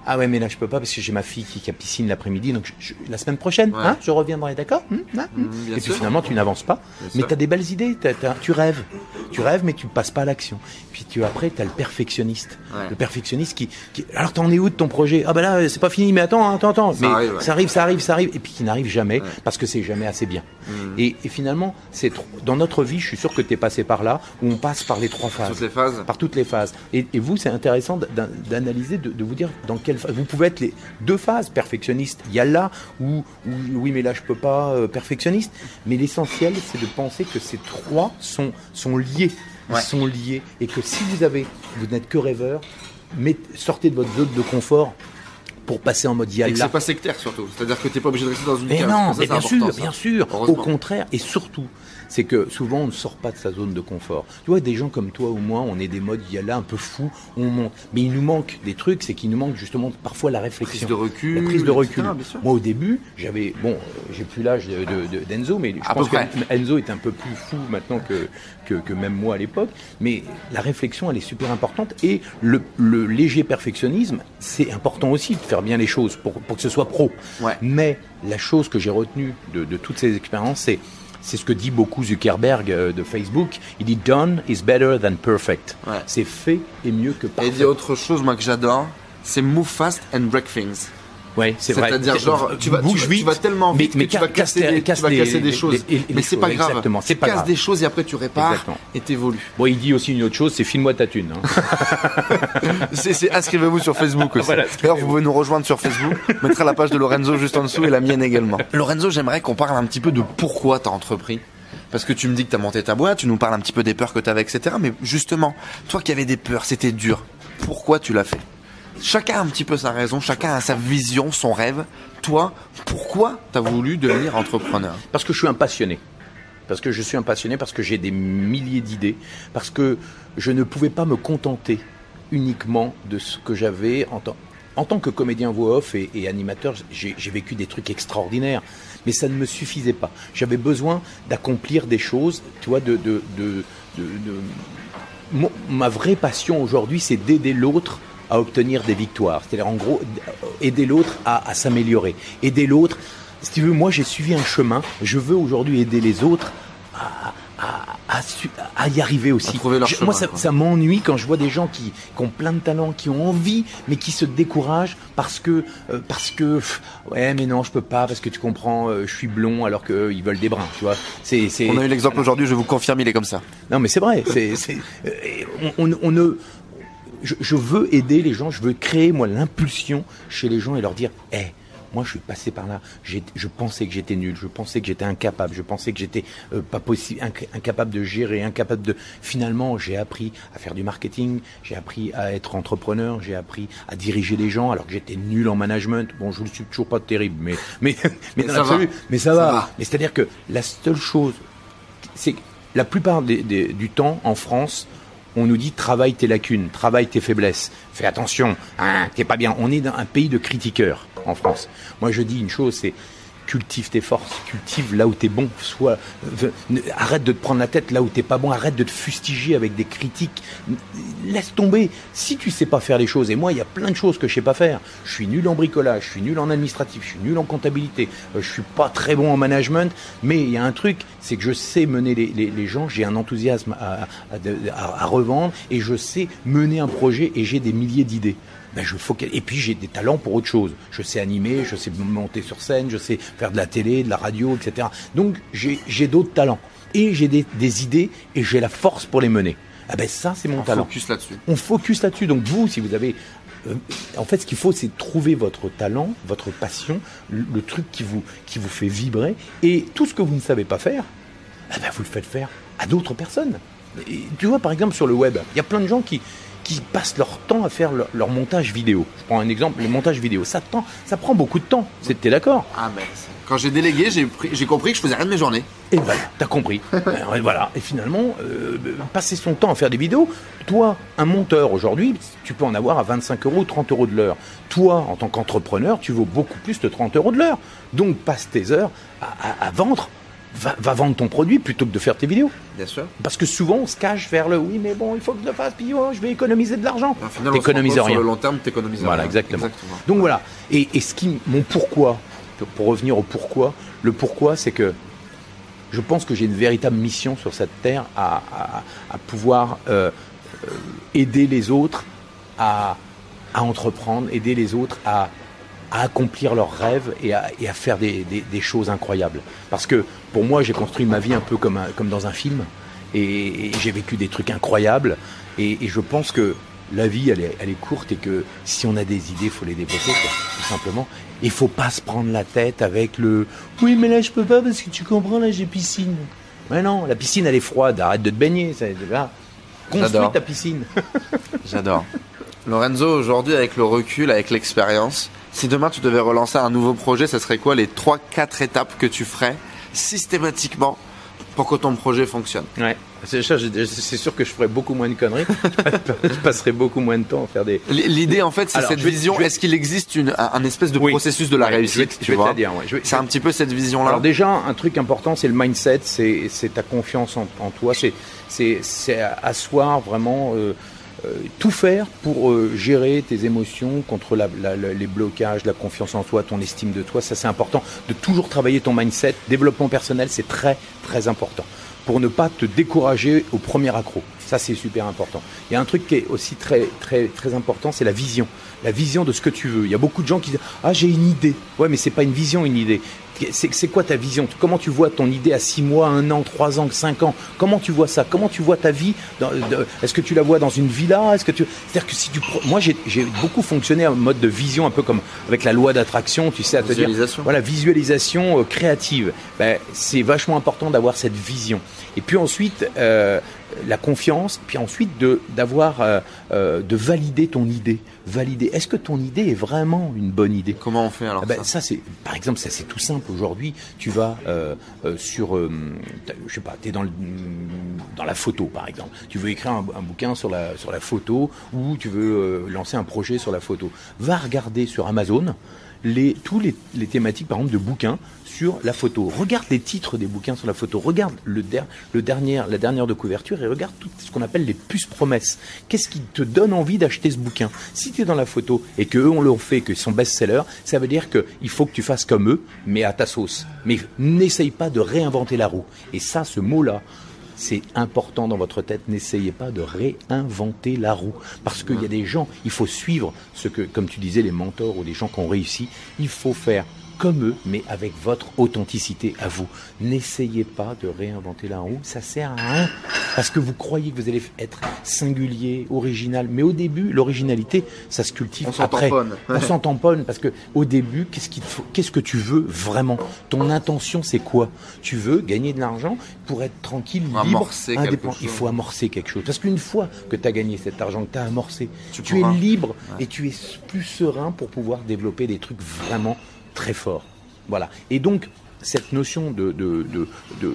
Speaker 2: Ah ouais, mais là je peux pas parce que j'ai ma fille qui, qui a piscine l'après-midi, donc je- je- la semaine prochaine, hein, je reviendrai, d'accord Hum, hein, hum.
Speaker 1: Bien
Speaker 2: Et puis
Speaker 1: sûr.
Speaker 2: finalement, tu n'avances pas,
Speaker 1: Bien
Speaker 2: mais
Speaker 1: sûr.
Speaker 2: tu as des belles idées, t'as- t'as- tu rêves, tu rêves, mais tu passes pas à l'action. Puis tu après, tu as le perfectionniste,
Speaker 1: Ouais.
Speaker 2: le perfectionniste qui, qui alors t'en es où de ton projet? Ah ben là, c'est pas fini, mais attends, attends, attends,
Speaker 1: Ça
Speaker 2: mais
Speaker 1: arrive, ouais.
Speaker 2: ça arrive, ça arrive, ça arrive, et puis qui n'arrive jamais parce que c'est jamais assez bien. Et, et finalement, c'est trop- dans notre vie, je suis sûr que tu es passé par là, où on passe par les trois phases
Speaker 1: Toutes les phases.
Speaker 2: par toutes les phases. Et, et vous, c'est intéressant d'an- d'analyser, de, de vous dire dans quelle Vous pouvez être les deux phases perfectionnistes. Il y a là où oui, mais là je peux pas euh, perfectionniste. Mais l'essentiel, c'est de penser que ces trois sont sont liés. Ils
Speaker 1: Ouais.
Speaker 2: sont liés et que si vous avez, vous n'êtes que rêveur, sortez de votre zone de confort pour passer en mode
Speaker 1: Et que
Speaker 2: yalla.
Speaker 1: c'est pas sectaire surtout. C'est-à-dire que t'es pas obligé de rester dans une
Speaker 2: Mais
Speaker 1: case.
Speaker 2: non,
Speaker 1: Ça,
Speaker 2: mais
Speaker 1: c'est
Speaker 2: bien
Speaker 1: important,
Speaker 2: sûr,
Speaker 1: ça.
Speaker 2: bien sûr. Au contraire, et surtout, c'est que souvent on ne sort pas de sa zone de confort. Tu vois, des gens comme toi ou moi, on est des modes il y a là un peu fous, on monte. Mais il nous manque des trucs, c'est qu'il nous manque justement parfois la réflexion.
Speaker 1: Prise de recul.
Speaker 2: La prise de recul. Moi, au début, j'avais bon, euh, j'ai plus l'âge de, de- de- d'Enzo, mais je
Speaker 1: À
Speaker 2: pense
Speaker 1: peu près.
Speaker 2: que Enzo est un peu plus fou maintenant que, que, que même moi à l'époque. Mais la réflexion, elle est super importante et le, le léger perfectionnisme, c'est important aussi de faire bien les choses pour, pour que ce soit pro.
Speaker 1: Ouais.
Speaker 2: Mais la chose que j'ai retenue de, de toutes ces expériences, c'est c'est ce que dit beaucoup Zuckerberg euh, de Facebook. Il dit done is better than perfect.
Speaker 1: Ouais.
Speaker 2: C'est fait est mieux que
Speaker 1: Et
Speaker 2: parfait.
Speaker 1: il dit autre chose, moi, que j'adore. C'est move fast and break things.
Speaker 2: Ouais, c'est vrai.
Speaker 1: C'est-à-dire, genre, tu vas, tu,
Speaker 2: Bouge
Speaker 1: tu
Speaker 2: vite,
Speaker 1: vas tellement
Speaker 2: mais-
Speaker 1: vite
Speaker 2: mais
Speaker 1: que tu vas
Speaker 2: casse-
Speaker 1: casser, des,
Speaker 2: casse
Speaker 1: tu vas
Speaker 2: les-
Speaker 1: casser des
Speaker 2: les-
Speaker 1: choses.
Speaker 2: les- les-
Speaker 1: mais c'est pas grave.
Speaker 2: exactement, c'est
Speaker 1: tu
Speaker 2: pas
Speaker 1: casses
Speaker 2: grave.
Speaker 1: des choses et après tu répares
Speaker 2: Exactement.
Speaker 1: et t'évolues.
Speaker 2: Bon, il dit aussi une autre chose, c'est file-moi ta thune. hein. [LAUGHS]
Speaker 1: C'est, c'est- inscrivez-vous sur Facebook aussi.
Speaker 2: Voilà,
Speaker 1: D'ailleurs, vous pouvez nous rejoindre sur Facebook. [LAUGHS] On mettra la page de Lorenzo juste en dessous et la mienne également. Lorenzo, j'aimerais qu'on parle un petit peu de pourquoi t'as entrepris. Parce que tu me dis que t'as monté ta boîte, tu nous parles un petit peu des peurs que t'avais, etc. Mais justement, toi qui avais des peurs, c'était dur. Pourquoi tu l'as fait? Chacun a un petit peu sa raison, chacun a sa vision, son rêve. Toi, pourquoi t'as voulu devenir entrepreneur?
Speaker 2: Parce que je suis un passionné. Parce que je suis un passionné, parce que j'ai des milliers d'idées, parce que je ne pouvais pas me contenter uniquement de ce que j'avais en tant, en tant que comédien voix off et, animateur. J'ai vécu des trucs extraordinaires, mais ça ne me suffisait pas. J'avais besoin d'accomplir des choses, tu de, de, de, de- ma vraie passion aujourd'hui, c'est d'aider l'autre à obtenir des victoires. C'est-à-dire, en gros, aider l'autre à, à s'améliorer. Aider l'autre. Si tu veux, moi, j'ai suivi un chemin. Je veux aujourd'hui aider les autres à, y arriver aussi.
Speaker 1: À trouver leur
Speaker 2: Je-
Speaker 1: chemin,
Speaker 2: moi, ça, m'ennuie quand je vois des gens qui, qui ont plein de talents, qui ont envie, mais qui se découragent parce que, euh, parce que, pff, ouais, mais non, je peux pas, parce que tu comprends, euh, je suis blond alors qu'eux, ils veulent des bruns, tu vois. C'est,
Speaker 1: On a eu l'exemple aujourd'hui, je vous confirme, il est comme ça.
Speaker 2: non, mais c'est vrai. C'est, c'est, euh, on, on- on ne. Je, je veux aider les gens. Je veux créer moi l'impulsion chez les gens et leur dire, hé. moi, je suis passé par là. Je pensais que j'étais nul. Je pensais que j'étais incapable. Je pensais que j'étais euh, pas possible, inc- incapable de gérer, incapable de. Finalement, j'ai appris à faire du marketing. J'ai appris à être entrepreneur. J'ai appris à diriger les gens alors que j'étais nul en management. Bon, je ne suis toujours pas terrible, mais [LAUGHS] mais mais, dans
Speaker 1: ça va.
Speaker 2: mais ça,
Speaker 1: Ça
Speaker 2: va.
Speaker 1: va.
Speaker 2: Mais c'est-à-dire que la seule chose c'est que la plupart des- des- du temps en France, on nous dit travaille tes lacunes, travaille tes faiblesses. Fais attention, hein, t'es pas bien. On est dans un pays de critiqueurs en France. Moi, je dis une chose, c'est cultive tes forces, cultive là où t'es bon. Sois, euh, ne- arrête de te prendre la tête là où t'es pas bon. Arrête de te fustiger avec des critiques. Laisse tomber. Si tu sais pas faire les choses, et moi, il y a plein de choses que je sais pas faire. Je suis nul en bricolage, je suis nul en administratif, je suis nul en comptabilité, euh, je suis pas très bon en management, mais il y a un truc, c'est que je sais mener les, gens, j'ai un enthousiasme à revendre, et je sais mener un projet, et j'ai des milliers d'idées. Ben je Et puis j'ai des talents pour autre chose. Je sais animer, je sais monter sur scène, je sais faire de la télé, de la radio, etc. Donc j'ai j'ai d'autres talents. Et j'ai des, des idées, et j'ai la force pour les mener. Ah ben ça, c'est mon
Speaker 1: On
Speaker 2: talent
Speaker 1: focus là-dessus.
Speaker 2: on focus là-dessus. Donc vous, si vous avez, euh, en fait, ce qu'il faut, c'est trouver votre talent, votre passion, le, le truc qui vous qui vous fait vibrer, et tout ce que vous ne savez pas faire, eh ben, vous le faites faire à d'autres personnes. Et tu vois, par exemple, sur le web, il y a plein de gens qui qui passent leur temps à faire leur, leur montage vidéo. Je prends un exemple, le montage vidéo. Ça, tend- ça prend beaucoup de temps. T'es d'accord
Speaker 1: Ah ben, quand j'ai délégué, j'ai pris- j'ai compris que je faisais rien de mes journées.
Speaker 2: Et voilà, t'as compris. [LAUGHS] Euh, et voilà. Et finalement, euh, passer son temps à faire des vidéos, toi, un monteur aujourd'hui, tu peux en avoir à 25 euros, 30 euros de l'heure. Toi, en tant qu'entrepreneur, tu vaux beaucoup plus de 30 euros de l'heure. Donc, passe tes heures à, à- à vendre va, va, vendre ton produit plutôt que de faire tes vidéos.
Speaker 1: Bien sûr.
Speaker 2: Parce que souvent, on se cache vers le oui, mais bon, il faut que je le fasse, puis oh, je vais économiser de l'argent.
Speaker 1: T'économises rien. Sur le long terme, t'économises
Speaker 2: voilà,
Speaker 1: rien.
Speaker 2: Exactement. exactement. Donc voilà. Et, et ce qui, mon pourquoi, pour revenir au pourquoi, le pourquoi, c'est que je pense que j'ai une véritable mission sur cette terre à, à, à pouvoir euh, aider les autres à, à, entreprendre, aider les autres à, accomplir leurs rêves et à, et faire des, des, des, choses incroyables. Parce que pour moi, j'ai construit ma vie un peu comme, un, comme dans un film et, et j'ai vécu des trucs incroyables et, et, je pense que la vie, elle est, elle est, courte et que si on a des idées, il faut les développer, quoi, tout simplement. Il faut pas se prendre la tête avec le oui, mais là je peux pas parce que tu comprends, là j'ai piscine. Mais non, la piscine elle est froide, arrête de te baigner. Ça, là. Construis ta piscine. [LAUGHS]
Speaker 1: J'adore. Lorenzo, aujourd'hui, avec le recul, avec l'expérience, si demain tu devais relancer un nouveau projet, ça serait quoi les 3-4 étapes que tu ferais systématiquement pour que ton projet fonctionne
Speaker 2: Ouais. C'est sûr que je ferais beaucoup moins de conneries. [LAUGHS] je passerais beaucoup moins de temps à faire des.
Speaker 1: L'idée, en fait, c'est cette vision. Est-ce qu'il existe une, un, espèce de oui. processus de la
Speaker 2: ouais,
Speaker 1: réussite
Speaker 2: Je vais, je vais te dire.
Speaker 1: Ouais. C'est un petit peu cette vision-là.
Speaker 2: Alors déjà, un truc important, c'est le mindset, c'est ta confiance en, en toi, c'est asseoir vraiment. Euh, tout faire pour euh, gérer tes émotions contre les blocages, la confiance en toi, ton estime de toi. Ça, c'est important de toujours travailler ton mindset. Développement personnel, c'est très, très important pour ne pas te décourager au premier accroc. Ça, c'est super important. Il y a un truc qui est aussi très, très, très important, c'est la vision. La vision de ce que tu veux. Il y a beaucoup de gens qui disent Ah, j'ai une idée. Ouais, mais c'est pas une vision, une idée. C'est quoi ta vision? Comment tu vois ton idée à 6 mois, 1 an, 3 ans, 5 ans? Comment tu vois ça? Comment tu vois ta vie Est-ce que tu la vois dans une villa? Est-ce que tu C'est-à-dire que si tu moi j'ai beaucoup fonctionné en mode de vision un peu comme avec la loi d'attraction, tu sais à te dire voilà, visualisation euh, créative. Ben, c'est vachement important d'avoir cette vision. Et puis ensuite euh, la confiance, puis ensuite de d'avoir euh, euh, de valider ton idée, valider. Est-ce que ton idée est vraiment une bonne idée?
Speaker 1: Comment on fait alors
Speaker 2: ah ben, Ça, c'est par exemple, ça c'est tout simple. Aujourd'hui, tu vas euh, euh, sur, je sais pas, t'es dans le, dans la photo par exemple. Tu veux écrire un, un, bouquin sur la sur la photo ou tu veux lancer un projet sur la photo. Va regarder sur Amazon les, tous les, les, thématiques, par exemple, de bouquins sur la photo. Regarde les titres des bouquins sur la photo. Regarde le, der, le dernier, la dernière de couverture et regarde tout ce qu'on appelle les puces promesses. Qu'est-ce qui te donne envie d'acheter ce bouquin? Si tu es dans la photo et que eux on l'ont fait, qu'ils sont best-sellers, ça veut dire qu'il faut que tu fasses comme eux, mais à ta sauce. Mais n'essaye pas de réinventer la roue. Et ça, ce mot-là, c'est important dans votre tête. N'essayez pas de réinventer la roue. Parce qu'il y a des gens, il faut suivre ce que, comme tu disais, les mentors ou des gens qui ont réussi. Il faut faire comme eux, mais avec votre authenticité à vous. N'essayez pas de réinventer la roue, ça sert à rien. Parce que vous croyez que vous allez être singulier, original. Mais au début, l'originalité, ça se cultive
Speaker 1: On
Speaker 2: après.
Speaker 1: On
Speaker 2: On s'en tamponne parce que au début, qu'est-ce qu'il faut, qu'est-ce que tu veux vraiment? Ton intention, c'est quoi? Tu veux gagner de l'argent pour être tranquille, libre, indépendant. Il faut amorcer quelque chose. Parce qu'une fois que tu as gagné cet argent, que tu as amorcé,
Speaker 1: tu,
Speaker 2: tu es libre ouais. et tu es plus serein pour pouvoir développer des trucs vraiment très fort. Voilà. Et donc, cette notion de, de, de, de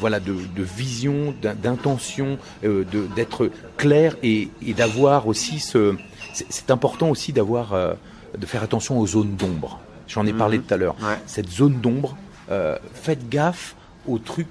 Speaker 2: voilà de, vision, d'intention, euh, d'être clair et, et d'avoir aussi ce. C'est important aussi d'avoir euh, de faire attention aux zones d'ombre. J'en ai
Speaker 1: Mhm.
Speaker 2: parlé tout à l'heure.
Speaker 1: Ouais.
Speaker 2: Cette zone d'ombre, euh, faites gaffe aux trucs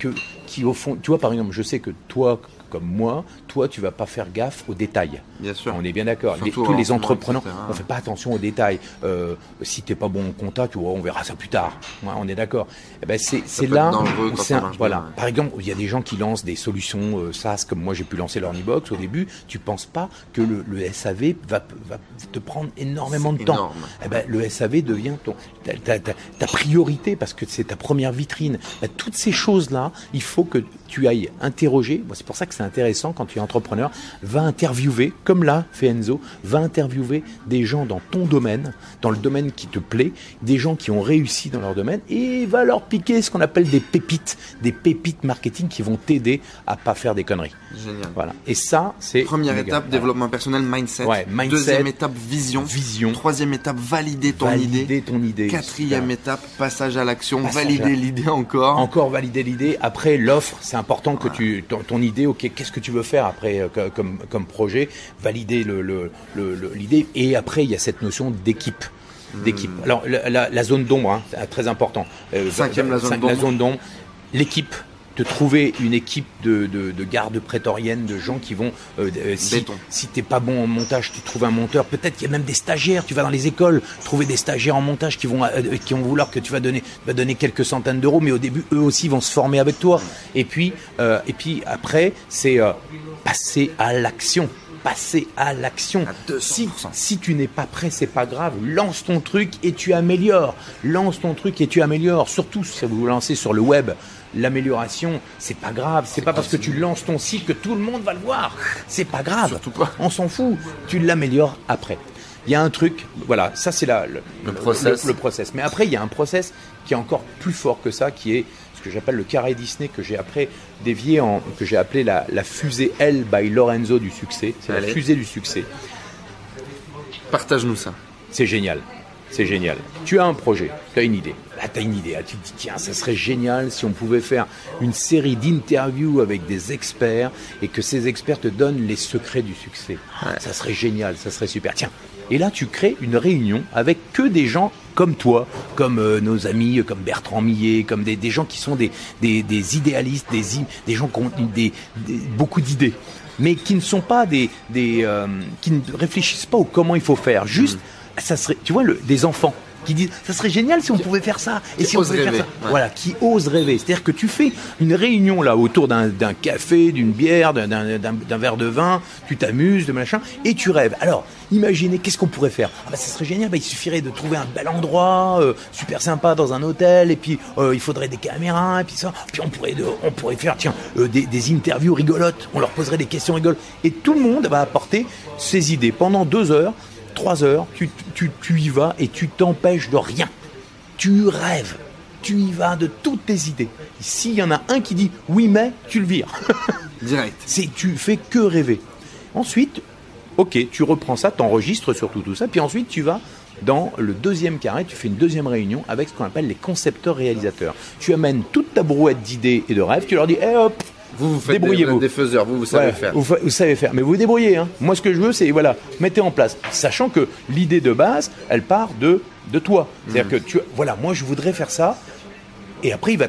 Speaker 2: que, qui au fond. Tu vois, par exemple, je sais que toi, comme moi, toi, tu vas pas faire gaffe aux détails.
Speaker 1: Bien sûr.
Speaker 2: On est bien d'accord. Tous les entrepreneurs,
Speaker 1: etc.
Speaker 2: on fait pas attention aux détails. Euh, si t'es pas bon en compta, tu vois, on verra ça plus tard. Ouais, on est d'accord. Eh ben c'est là. où c'est voilà.
Speaker 1: bien, ouais.
Speaker 2: Par exemple, il y a des gens qui lancent des solutions euh, SaaS comme moi j'ai pu lancer l'Ornibox au début. Tu penses pas que le, le SAV va, va te prendre énormément de temps. Eh ben, le SAV devient ton, ta, ta- ta- ta priorité parce que c'est ta première vitrine. Ben, toutes ces choses-là, il faut que tu ailles interroger. Bon, c'est pour ça que c'est intéressant quand tu es entrepreneur. Va interviewer, comme là fait va interviewer des gens dans ton domaine, dans le domaine qui te plaît, des gens qui ont réussi dans leur domaine et va leur piquer ce qu'on appelle des pépites, des pépites marketing qui vont t'aider à pas faire des conneries.
Speaker 1: Génial.
Speaker 2: Voilà. Et ça, c'est
Speaker 1: Première
Speaker 2: méga.
Speaker 1: étape,
Speaker 2: Voilà.
Speaker 1: développement personnel, mindset.
Speaker 2: Ouais, mindset.
Speaker 1: Deuxième étape, vision.
Speaker 2: Vision.
Speaker 1: Troisième étape, valider ton
Speaker 2: Valider
Speaker 1: idée.
Speaker 2: ton idée.
Speaker 1: Quatrième étape, passage à l'action. Valider
Speaker 2: à-
Speaker 1: l'idée encore.
Speaker 2: Encore valider l'idée. Après, l'offre, c'est important que tu, ton, ton idée, ok, qu'est-ce que tu veux faire après euh, co- comme, comme projet, valider le, le, le- le- l'idée. Et après, il y a cette notion d'équipe. D'équipe. Alors, la, la- la zone d'ombre, hein, c'est très important. Euh,
Speaker 1: Cinquième, la zone d'ombre.
Speaker 2: l'équipe de trouver une équipe de, de, de gardes prétoriennes, de gens qui vont, euh, euh, si, si t'es pas bon en montage, tu trouves un monteur. Peut-être qu'il y a même des stagiaires. Tu vas dans les écoles trouver des stagiaires en montage qui vont, euh, qui vont vouloir que tu vas donner, vas donner quelques centaines d'euros, mais au début, eux aussi vont se former avec toi. Et puis, euh, et puis après, c'est passer à l'action. Passer à l'action.
Speaker 1: À 200%.
Speaker 2: Si, si tu n'es pas prêt, c'est pas grave. Lance ton truc et tu améliores. Lance ton truc et tu améliores. Surtout si vous vous lancez sur le web. L'amélioration, c'est pas grave. C'est pas parce que tu lances ton site que tout le monde va le voir. C'est pas grave.
Speaker 1: Surtout pas.
Speaker 2: On s'en fout. Tu l'améliores après. Il y a un truc, voilà, ça c'est le,
Speaker 1: Le process.
Speaker 2: Le, le process. Mais après, il y a un process qui est encore plus fort que ça, qui est ce que j'appelle le carré Disney, que j'ai après dévié en, que j'ai appelé la, la fusée L by Lorenzo du succès. C'est la fusée du succès.
Speaker 1: Partage-nous ça.
Speaker 2: C'est génial. C'est génial. Tu as un projet, tu as une idée. Là, tu as une idée. Là, tu te dis, tiens, ça serait génial si on pouvait faire une série d'interviews avec des experts et que ces experts te donnent les secrets du succès. Ça serait génial, ça serait super. Tiens. Et là, tu crées une réunion avec que des gens comme toi, comme euh, nos amis, comme Bertrand Millet, comme des, des gens qui sont des, des, des idéalistes, des, des gens qui ont des, beaucoup d'idées, mais qui ne sont pas des, des euh, qui ne réfléchissent pas au comment il faut faire. Juste, ça serait, tu vois, le, des enfants qui disent, ça serait génial si on pouvait faire ça. Et si on pouvait faire ça.
Speaker 1: ouais.
Speaker 2: Voilà, qui osent rêver. C'est-à-dire que tu fais une réunion là autour d'un café, d'une bière, d'un- verre de vin, tu t'amuses, de machin, et tu rêves. Alors, imaginez, qu'est-ce qu'on pourrait faire? Ah bah ça serait génial, bah, il suffirait de trouver un bel endroit, euh, super sympa dans un hôtel, et puis euh, il faudrait des caméras, et puis ça, puis on pourrait, de- on pourrait faire, tiens, euh, des, des interviews rigolotes, on leur poserait des questions rigolotes, et tout le monde va apporter ses idées pendant deux heures. Trois heures, tu, tu, tu y vas et tu t'empêches de rien tu rêves, tu y vas de toutes tes idées. S'il y en a un qui dit oui mais, tu le vires. [LAUGHS]
Speaker 1: Direct.
Speaker 2: C'est tu fais que rêver. Ensuite, ok, tu reprends ça, t'enregistres surtout tout ça, puis ensuite tu vas dans le deuxième carré, tu fais une deuxième réunion avec ce qu'on appelle les concepteurs réalisateurs. Tu amènes toute ta brouette d'idées et de rêves, tu leur dis, eh hop,
Speaker 1: Vous, vous faites des,
Speaker 2: Débrouillez-vous.
Speaker 1: des faiseurs, vous, vous savez faire.
Speaker 2: Vous, vous savez faire, mais vous vous débrouillez. Hein. Moi, ce que je veux, c'est voilà, mettez en place, sachant que l'idée de base, elle part de de toi. C'est-à-dire que tu, voilà, moi, je voudrais faire ça. Et après, il va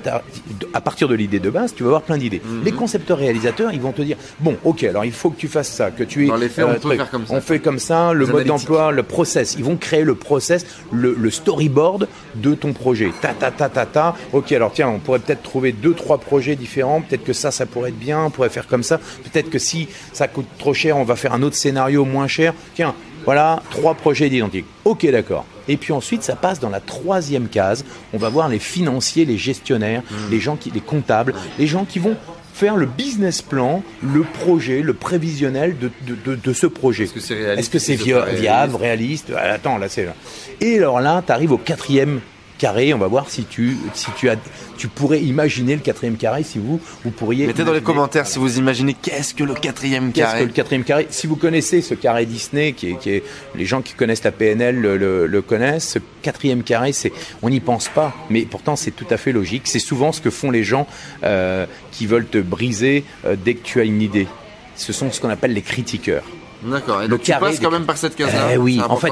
Speaker 2: à partir de l'idée de base, tu vas avoir plein d'idées. Les concepteurs réalisateurs, ils vont te dire bon, ok, alors il faut que tu fasses ça, que tu es.
Speaker 1: Dans les faits, on peut faire comme ça.
Speaker 2: On fait comme ça, le
Speaker 1: Les
Speaker 2: mode d'emploi, le process. Ils vont créer le process, le, le storyboard de ton projet. Ta ta ta ta ta. Ok, alors tiens, on pourrait peut-être trouver deux trois projets différents. Peut-être que ça, ça pourrait être bien. On pourrait faire comme ça. Peut-être que si ça coûte trop cher, on va faire un autre scénario moins cher. Tiens, voilà trois projets identiques. Ok, d'accord. Et puis ensuite, ça passe dans la troisième case. On va voir les financiers, les gestionnaires,
Speaker 1: Hmm.
Speaker 2: les gens qui, les comptables, les gens qui vont faire le business plan, le projet, le prévisionnel de, de, de, de ce projet.
Speaker 1: Est-ce que c'est réaliste
Speaker 2: Est-ce que c'est viable, réaliste Ah, Attends, là c'est là. Et alors là, tu arrives au quatrième carré. On va voir si tu, si tu as, tu pourrais imaginer le quatrième carré. Si vous, vous pourriez.
Speaker 1: Mettez dans les commentaires si vous imaginez qu'est-ce que le quatrième
Speaker 2: Qu'est-ce que
Speaker 1: carré.
Speaker 2: le quatrième carré? Si vous connaissez ce carré Disney, qui est, qui est les gens qui connaissent la PNL le, le- le connaissent, ce quatrième carré, c'est on n'y pense pas, mais pourtant c'est tout à fait logique. C'est souvent ce que font les gens euh, qui veulent te briser euh, dès que tu as une idée. Ce sont ce qu'on appelle les critiqueurs.
Speaker 1: D'accord. Et
Speaker 2: Le
Speaker 1: donc tu passes
Speaker 2: des-
Speaker 1: quand même par cette case-là?
Speaker 2: Eh oui, en fait,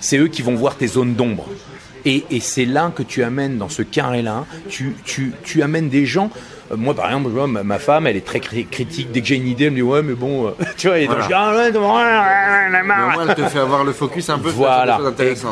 Speaker 2: c'est eux qui vont voir tes zones d'ombre. Et, et c'est là que tu amènes dans ce carré-là, tu, tu, tu amènes des gens. euh, Moi, par exemple, vois, ma, femme, elle est très cri- critique. Dès que j'ai une idée, elle me dit ouais, mais bon, euh, [LAUGHS] tu vois. Et
Speaker 1: Voilà.
Speaker 2: ah ouais,
Speaker 1: Mais au moins, elle te fait avoir le focus un peu
Speaker 2: Voilà,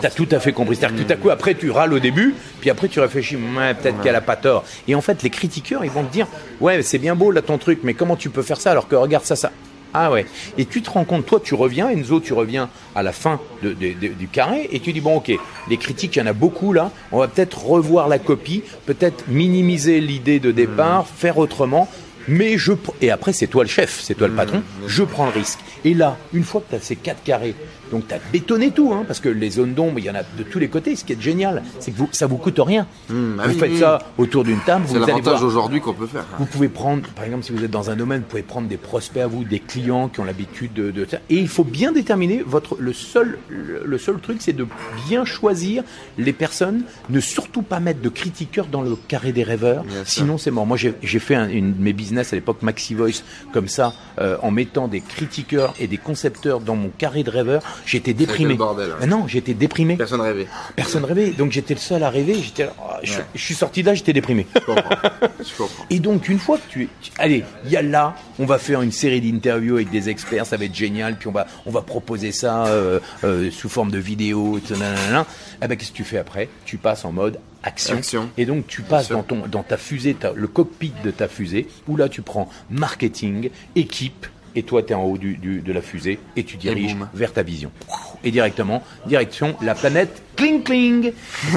Speaker 2: t'as tout à fait compris. C'est-à-dire que tout à coup, après, tu râles au début, puis après, tu réfléchis, ouais, peut-être qu'elle a pas tort. Et en fait, les critiqueurs, ils vont te dire, ouais, c'est bien beau là ton truc, mais comment tu peux faire ça alors que regarde ça, ça. Ah ouais. Et tu te rends compte, toi, tu reviens, Enzo, tu reviens à la fin de- de- de- du carré, et tu dis, bon, ok, les critiques, il y en a beaucoup là, on va peut-être revoir la copie, peut-être minimiser l'idée de départ, faire autrement. Mais je et après c'est toi le chef, c'est toi le patron. Je prends le risque. Et là, une fois que tu as ces quatre carrés, donc tu as bétonné tout, hein, parce que les zones d'ombre, il y en a de tous les côtés. Ce qui est génial, c'est que vous, ça vous coûte rien.
Speaker 1: Mmh, ah
Speaker 2: vous
Speaker 1: oui,
Speaker 2: faites
Speaker 1: oui.
Speaker 2: ça autour d'une table.
Speaker 1: C'est l'avantage aujourd'hui qu'on peut faire.
Speaker 2: Vous pouvez prendre, par exemple, si vous êtes dans un domaine, vous pouvez prendre des prospects à vous, des clients qui ont l'habitude de, de. Et il faut bien déterminer votre, le seul, le, seul truc, c'est de bien choisir les personnes, ne surtout pas mettre de critiqueurs dans le carré des rêveurs.
Speaker 1: Bien.
Speaker 2: Sinon, c'est mort. Moi, j'ai fait un, une mes business à l'époque, Maxi Voice, comme ça, euh, en mettant des critiqueurs et des concepteurs dans mon carré de rêveurs. J'étais déprimé.
Speaker 1: le bordel, hein.
Speaker 2: Mais non, j'étais déprimé.
Speaker 1: Personne rêvait.
Speaker 2: Personne rêvait. Donc j'étais le seul à rêver. J'étais oh, je, je suis sorti de là, j'étais déprimé.
Speaker 1: Je comprends. Je comprends.
Speaker 2: Et donc, une fois que tu es. allez, il y a là, on va faire une série d'interviews avec des experts, ça va être génial, puis on va, on va proposer ça euh, euh, sous forme de vidéo, nanana. Eh ben, qu'est-ce que tu fais après? Tu passes en mode action.
Speaker 1: Action.
Speaker 2: Et donc, tu passes dans, ton, dans ta fusée, ta- le cockpit de ta fusée, où là, tu prends marketing, équipe, et toi, tu es en haut du, du- de la fusée, et tu diriges vers ta vision. Et directement, direction la planète Kling Kling.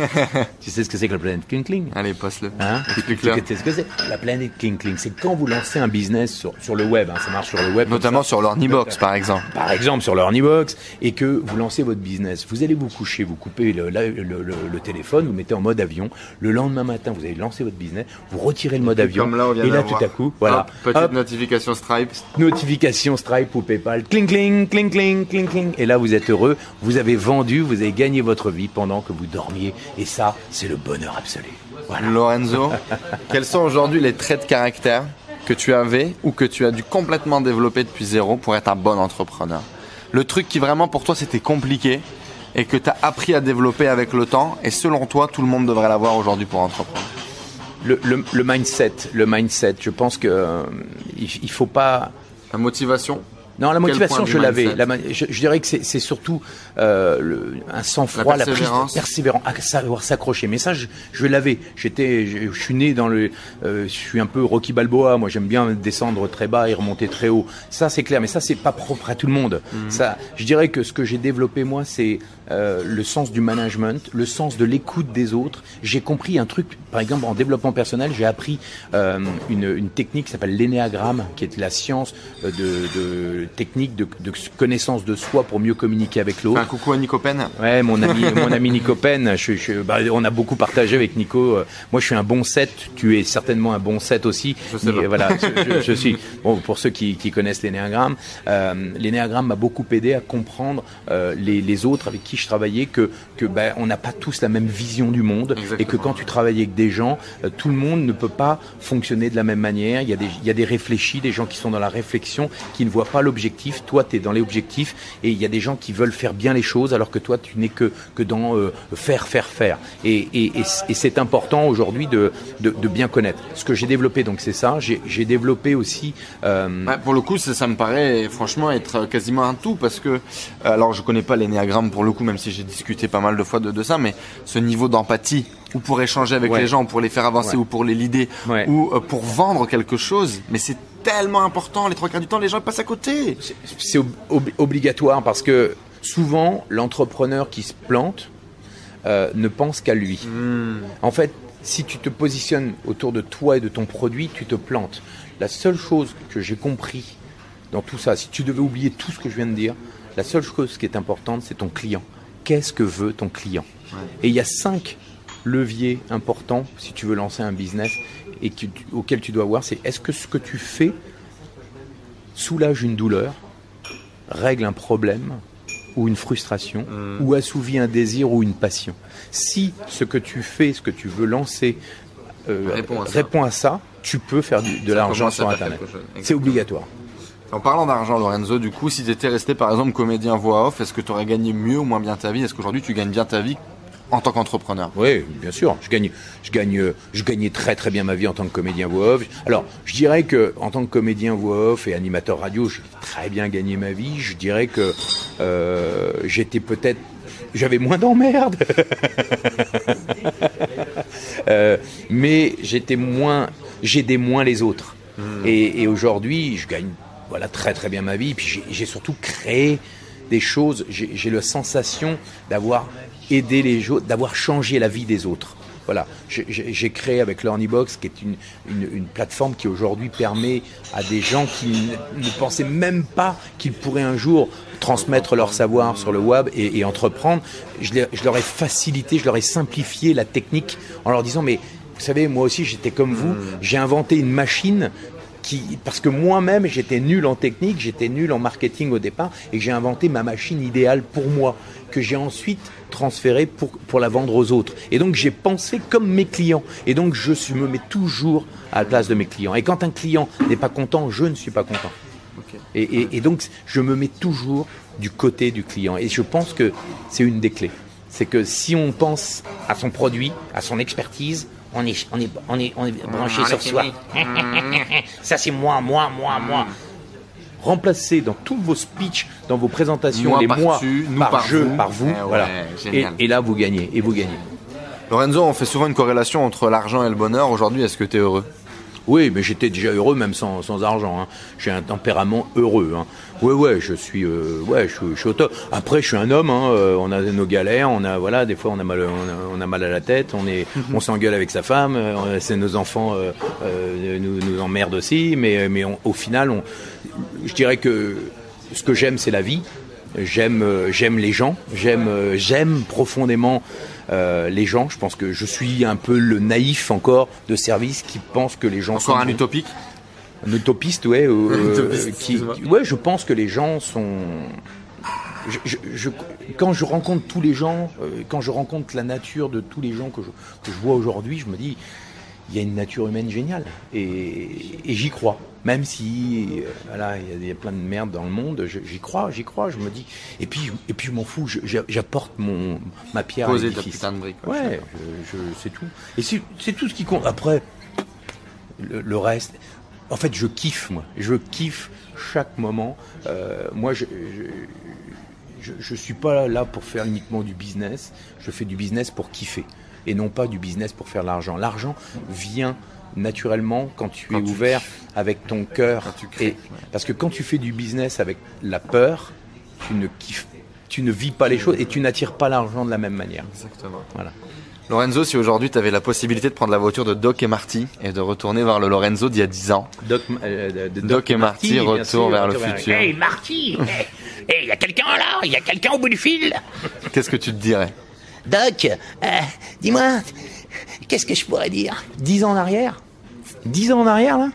Speaker 2: [LAUGHS] tu sais ce que c'est que la planète Kling Kling?
Speaker 1: Allez, passe-le.
Speaker 2: Hein?
Speaker 1: Explique-le.
Speaker 2: Tu sais ce que c'est? La planète Kling Kling, c'est quand vous lancez un business sur, sur le web, hein, ça marche sur le web.
Speaker 1: Notamment sur l'Ornibox, par exemple.
Speaker 2: Par exemple sur l'Ornibox, et que vous lancez votre business. Vous allez vous coucher, vous coupez le, la- le- le- le téléphone, vous mettez en mode avion. Le lendemain matin, vous allez lancer votre business, vous retirez le mode avion.
Speaker 1: Comme là, on vient
Speaker 2: et là, tout à coup, voilà.
Speaker 1: Hop, petite
Speaker 2: Hop,
Speaker 1: notification Stripe.
Speaker 2: notification Stripe ou PayPal, cling cling, cling cling, cling cling. Et là, vous êtes heureux, vous avez vendu, vous avez gagné votre vie pendant que vous dormiez. Et ça, c'est le bonheur absolu. Voilà.
Speaker 1: Lorenzo, [LAUGHS] quels sont aujourd'hui les traits de caractère que tu avais ou que tu as dû complètement développer depuis zéro pour être un bon entrepreneur? Le truc qui vraiment pour toi c'était compliqué et que tu as appris à développer avec le temps et selon toi tout le monde devrait l'avoir aujourd'hui pour entreprendre?
Speaker 2: Le, le- le mindset, le mindset, je pense que euh, il, il faut pas.
Speaker 1: La motivation
Speaker 2: Non, la motivation, je l'avais. La Je, je dirais que c'est surtout euh, le- un sang-froid,
Speaker 1: La
Speaker 2: la, prise
Speaker 1: persévérance.
Speaker 2: persévérance, à savoir s'accrocher. Mais ça, je, je l'avais. J'étais, je, je suis né dans le, euh, je suis un peu Rocky Balboa. Moi, j'aime bien descendre très bas et remonter très haut. Ça, c'est clair. Mais ça, c'est pas propre à tout le monde.
Speaker 1: Mhm.
Speaker 2: Ça, je dirais que ce que j'ai développé moi, c'est euh, le sens du management, le sens de l'écoute des autres. J'ai compris un truc. Par exemple, en développement personnel, j'ai appris euh, une, une technique qui s'appelle l'énéagramme, qui est la science euh, de, de technique de, de connaissance de soi pour mieux communiquer avec l'autre.
Speaker 1: Un coucou à Nico Pen.
Speaker 2: Ouais, mon ami, [LAUGHS] mon ami Nico Pen, je, je- bah, on a beaucoup partagé avec Nico. Euh, Moi, je suis un bon 7. Tu es certainement un bon 7 aussi.
Speaker 1: Je sais pas.
Speaker 2: Voilà, je, suis. [LAUGHS] Bon, pour ceux qui, qui connaissent l'énéagramme, euh, l'énéagramme m'a beaucoup aidé à comprendre euh, les, les autres avec qui je travaillais que que ben on n'a pas tous la même vision du monde et que quand tu travailles avec des gens, euh, tout le monde ne peut pas fonctionner de la même manière. Il y a des il y a des réfléchis, des gens qui sont dans la réflexion, qui ne voient pas l'objectif. Toi, tu es dans l'objectif et il y a des gens qui veulent faire bien les choses alors que toi, tu n'es que que dans euh, faire faire faire. Et et, c'est important aujourd'hui de, de de bien connaître. Ce que j'ai développé donc c'est ça. J'ai développé aussi euh,
Speaker 1: Ouais, pour le coup, ça, ça me paraît franchement être quasiment un tout parce que, alors je connais pas l'énéagramme pour le coup, même si j'ai discuté pas mal de fois de, de ça, mais ce niveau d'empathie ou pour échanger avec
Speaker 2: Ouais.
Speaker 1: les gens, pour les faire avancer
Speaker 2: Ouais.
Speaker 1: ou pour les
Speaker 2: Ouais.
Speaker 1: ou euh, pour vendre quelque chose, mais c'est tellement important. Les trois quarts du temps, les gens passent à côté.
Speaker 2: c'est ob- ob- obligatoire parce que souvent l'entrepreneur qui se plante euh, ne pense qu'à lui. En fait, si tu te positionnes autour de toi et de ton produit, tu te plantes. La seule chose que j'ai compris dans tout ça, si tu devais oublier tout ce que je viens de dire, la seule chose qui est importante, c'est ton client. Qu'est-ce que veut ton client? Et il y a cinq leviers importants si tu veux lancer un business et que tu- dois voir, c'est est-ce que ce que tu fais soulage une douleur, règle un problème ou une frustration, ou assouvit un désir ou une passion. Si ce que tu fais, ce que tu veux lancer, euh,
Speaker 1: Répond à ça.
Speaker 2: répond à ça, tu peux faire du- de l'argent sur Internet. C'est obligatoire.
Speaker 1: En parlant d'argent, Lorenzo, du coup, si tu étais resté par exemple comédien voix off, est-ce que tu aurais gagné mieux ou moins bien ta vie? Est-ce qu'aujourd'hui tu gagnes bien ta vie en tant qu'entrepreneur
Speaker 2: Oui, bien sûr. Je gagne, je gagne, je gagnais très très bien ma vie en tant que comédien voix off. Alors, je dirais que en tant que comédien voix off et animateur radio, j'ai très bien gagné ma vie. Je dirais que euh, j'étais peut-être, j'avais moins d'emmerdes, [LAUGHS] Euh, mais j'étais moins, j'aidais moins les autres. Et, et aujourd'hui, je gagne voilà très très bien ma vie. Puis j'ai- surtout créé des choses. J'ai j'ai la sensation d'avoir aidé les gens, d'avoir changé la vie des autres. Voilà, J'ai- créé avec l'Ornibox, qui est une, une, une plateforme qui aujourd'hui permet à des gens qui ne, pensaient même pas qu'ils pourraient un jour transmettre leur savoir sur le web et, et entreprendre. Je, leur ai facilité, je leur ai simplifié la technique en leur disant mais vous savez, moi aussi j'étais comme vous, j'ai inventé une machine qui, parce que moi-même j'étais nul en technique, j'étais nul en marketing au départ, et j'ai inventé ma machine idéale pour moi, que j'ai ensuite transférée pour, pour la vendre aux autres. Et donc j'ai pensé comme mes clients, et donc je suis- me mets toujours à la place de mes clients. Et quand un client n'est pas content, je ne suis pas content. Et, et- et donc je me mets toujours du côté du client, et je pense que c'est une des clés. C'est que si on pense à son produit, à son expertise, on est, on est, on est, on est branché sur soi. [LAUGHS] Ça, c'est moi, moi, moi, moi. Remplacez dans tous vos speeches, dans vos présentations,
Speaker 1: Moi
Speaker 2: les
Speaker 1: par
Speaker 2: mois
Speaker 1: tu, nous
Speaker 2: par
Speaker 1: par
Speaker 2: jeu,
Speaker 1: vous.
Speaker 2: par vous.
Speaker 1: Eh ouais,
Speaker 2: et là, vous gagnez. Et vous gagnez.
Speaker 1: Lorenzo, on fait souvent une corrélation entre l'argent et le bonheur. Aujourd'hui, est-ce que tu es heureux?
Speaker 2: Oui, mais j'étais déjà heureux même sans, sans argent. hein. J'ai un tempérament heureux. Hein. Ouais, ouais, je suis, euh, ouais, je, suis- je suis au top. Après, je suis un homme. Hein, euh, on a nos galères. On a, voilà, des fois, on a mal, on a, on a mal à la tête. On est, on s'engueule avec sa femme. euh, c'est nos enfants euh, euh, nous, nous emmerdent aussi. Mais, mais on- au final, on, je dirais que ce que j'aime, c'est la vie. J'aime, euh, j'aime les gens. J'aime, euh, j'aime profondément euh, les gens. Je pense que je suis un peu le naïf encore de service qui pense que les gens
Speaker 1: Encore
Speaker 2: sont
Speaker 1: un
Speaker 2: bons.
Speaker 1: utopique?
Speaker 2: Un utopiste, ouais. euh,
Speaker 1: utopiste,
Speaker 2: qui,
Speaker 1: excuse-moi.
Speaker 2: ouais, je pense que les gens sont. Je, je- je- quand je rencontre tous les gens, euh, quand je rencontre la nature de tous les gens que je, que vois aujourd'hui, je me dis, il y a une nature humaine géniale. Et, et j'y crois. Même si, euh, voilà, il y, a- il y a plein de merde dans le monde, j'y crois, j'y crois. Je me dis. Et puis, et puis je m'en fous. J'apporte mon ma pierre. à
Speaker 1: Poser ta
Speaker 2: l'édifice.
Speaker 1: putain de.
Speaker 2: Ouais, c'est tout. Et c'est c'est tout ce qui compte. Après, le, le reste, en fait, je kiffe, moi. Je kiffe chaque moment. Euh, moi, je, je, je, suis pas là pour faire uniquement du business. Je fais du business pour kiffer. Et non pas du business pour faire l'argent. L'argent vient naturellement quand tu
Speaker 1: Quand
Speaker 2: es
Speaker 1: tu
Speaker 2: ouvert avec ton cœur. Et-
Speaker 1: ouais.
Speaker 2: Parce que quand tu fais du business avec la peur, tu ne kiffes, tu ne vis pas les choses et tu n'attires pas l'argent de la même manière.
Speaker 1: Exactement.
Speaker 2: Voilà.
Speaker 1: Lorenzo, si aujourd'hui tu avais la possibilité de prendre la voiture de Doc et Marty et de retourner voir le Lorenzo d'il y a 10 ans,
Speaker 2: Doc, euh, de
Speaker 1: Doc et Marty, retour
Speaker 2: sûr,
Speaker 1: vers le futur.
Speaker 3: Hey Marty Hey, il y a quelqu'un là? Il y a quelqu'un au bout du fil?
Speaker 1: Qu'est-ce que tu te dirais?
Speaker 3: Doc, euh, dis-moi, qu'est-ce que je pourrais dire?
Speaker 2: 10 ans en arrière? 10 ans en arrière, là?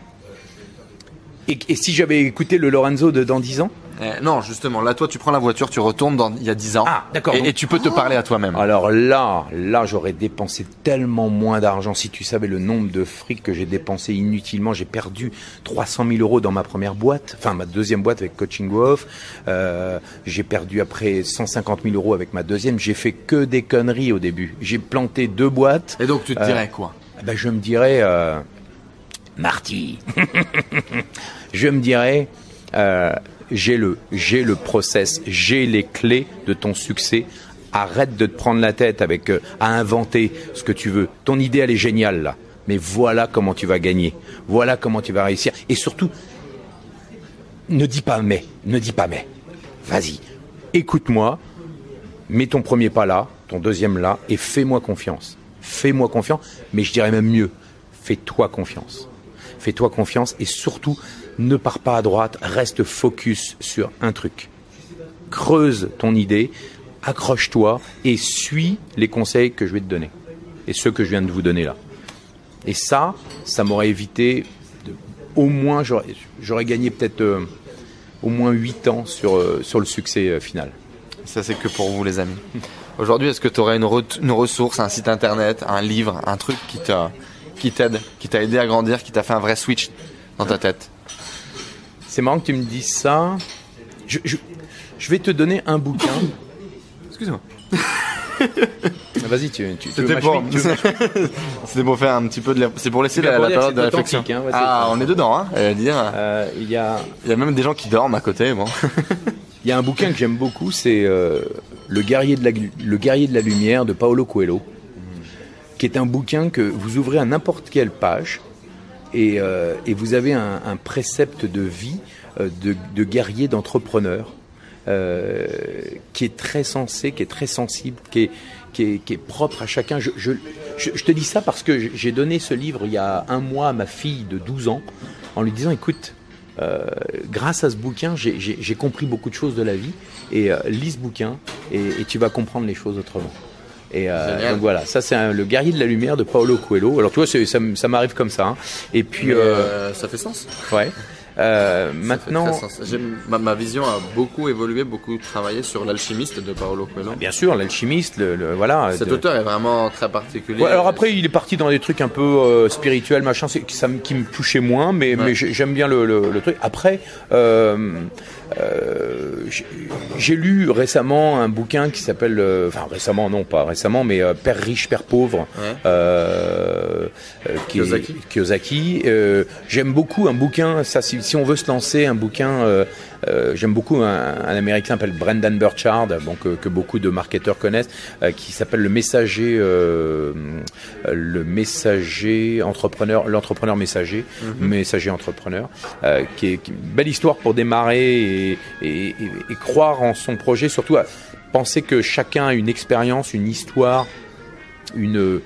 Speaker 2: Et, et si j'avais écouté le Lorenzo de dans 10 ans?
Speaker 1: Eh, Non, justement, là toi tu prends la voiture, tu retournes dans il y a 10 ans.
Speaker 2: Ah, d'accord,
Speaker 1: Et,
Speaker 2: donc-
Speaker 1: et tu peux te parler à toi-même.
Speaker 2: Alors là, là, j'aurais dépensé tellement moins d'argent. Si tu savais le nombre de fric que j'ai dépensé inutilement, j'ai perdu 300 000 euros dans ma première boîte, enfin ma deuxième boîte avec Coaching Go Off. Euh, j'ai perdu après 150 000 euros avec ma deuxième. J'ai fait que des conneries au début. J'ai planté deux boîtes.
Speaker 1: Et donc tu te
Speaker 2: Euh,
Speaker 1: dirais quoi?
Speaker 2: Ben, je me dirais, euh,
Speaker 3: Marty, [LAUGHS]
Speaker 2: je me dirais, euh, j'ai le, j'ai le process, j'ai les clés de ton succès. Arrête de te prendre la tête avec euh, à inventer ce que tu veux. Ton idée elle est géniale là, mais voilà comment tu vas gagner. Voilà comment tu vas réussir. Et surtout, ne dis pas mais, ne dis pas mais. Vas-y, écoute-moi, mets ton premier pas là, ton deuxième là, et fais-moi confiance. Fais-moi confiance, mais je dirais même mieux, fais-toi confiance. Fais-toi confiance et surtout, ne pars pas à droite, reste focus sur un truc. Creuse ton idée, accroche-toi et suis les conseils que je vais te donner. Et ceux que je viens de vous donner là. Et ça, ça m'aurait évité, au moins, j'aurais gagné peut-être euh, au moins 8 ans sur, euh, sur le succès euh, final.
Speaker 1: Ça c'est que pour vous les amis. Aujourd'hui, est-ce que tu aurais une, une ressource, un site internet, un livre, un truc qui t'a t'aide, qui t'a aidé à grandir, qui t'a fait un vrai switch dans ta tête?
Speaker 2: C'est marrant que tu me dises ça. Je, je- je vais te donner un bouquin. [COUGHS]
Speaker 1: Excuse-moi.
Speaker 2: Ah, Vas-y, tu, tu,
Speaker 1: C'était pour, [LAUGHS] c'était pour faire un petit peu de la... c'est pour laisser la, la période de réflexion.
Speaker 2: hein, ouais,
Speaker 1: ah, on est dedans, hein. à dire.
Speaker 2: Euh, Il y, a,
Speaker 1: Il y a même des gens qui dorment à côté, bon. [LAUGHS]
Speaker 2: il y a un bouquin que j'aime beaucoup, c'est euh, le, guerrier de la, le guerrier de la lumière de Paolo Coelho, qui est un bouquin que vous ouvrez à n'importe quelle page et, euh, et vous avez un, précepte de vie euh, de, guerrier, d'entrepreneur, euh, qui est très sensé, qui est très sensible, qui est, qui est, qui est propre à chacun. Je, te dis ça parce que j'ai donné ce livre il y a un mois à ma fille de 12 ans en lui disant écoute, grâce à ce bouquin, j'ai- compris beaucoup de choses de la vie et lis ce bouquin et tu vas comprendre les choses autrement. Et euh, donc voilà, ça c'est le guerrier de la lumière de Paolo Coelho. Alors tu vois, ça, m'arrive comme ça. hein. Et puis, euh,
Speaker 1: Euh, ça fait sens.
Speaker 2: ouais. [LAUGHS] Euh, maintenant,
Speaker 1: Ma, ma vision a beaucoup évolué, beaucoup travaillé sur l'alchimiste de Paolo Coelho.
Speaker 2: bien sûr, l'alchimiste, le, le- voilà.
Speaker 1: Cet
Speaker 2: de-
Speaker 1: auteur est vraiment très particulier.
Speaker 2: Ouais, alors après, il est parti dans des trucs un peu euh, spirituels, machin, ça qui me touchait moins, mais, mais j'ai- j'aime bien le, le- le truc. Après, euh, euh, j'ai lu récemment un bouquin qui s'appelle, euh, enfin récemment non pas récemment, mais euh, Père riche, Père pauvre,
Speaker 1: Ouais.
Speaker 2: qui est-
Speaker 1: Kiyosaki.
Speaker 2: J'aime beaucoup un bouquin, ça si, si on veut se lancer, un bouquin, j'aime beaucoup un, un Américain qui s'appelle Brendan Burchard, bon, que, que beaucoup de marketeurs connaissent, qui s'appelle le messager, le messager entrepreneur, l'entrepreneur messager, messager entrepreneur, qui, est, qui est une belle histoire pour démarrer et, et- et- et croire en son projet, surtout à penser que chacun a une expérience, une histoire, une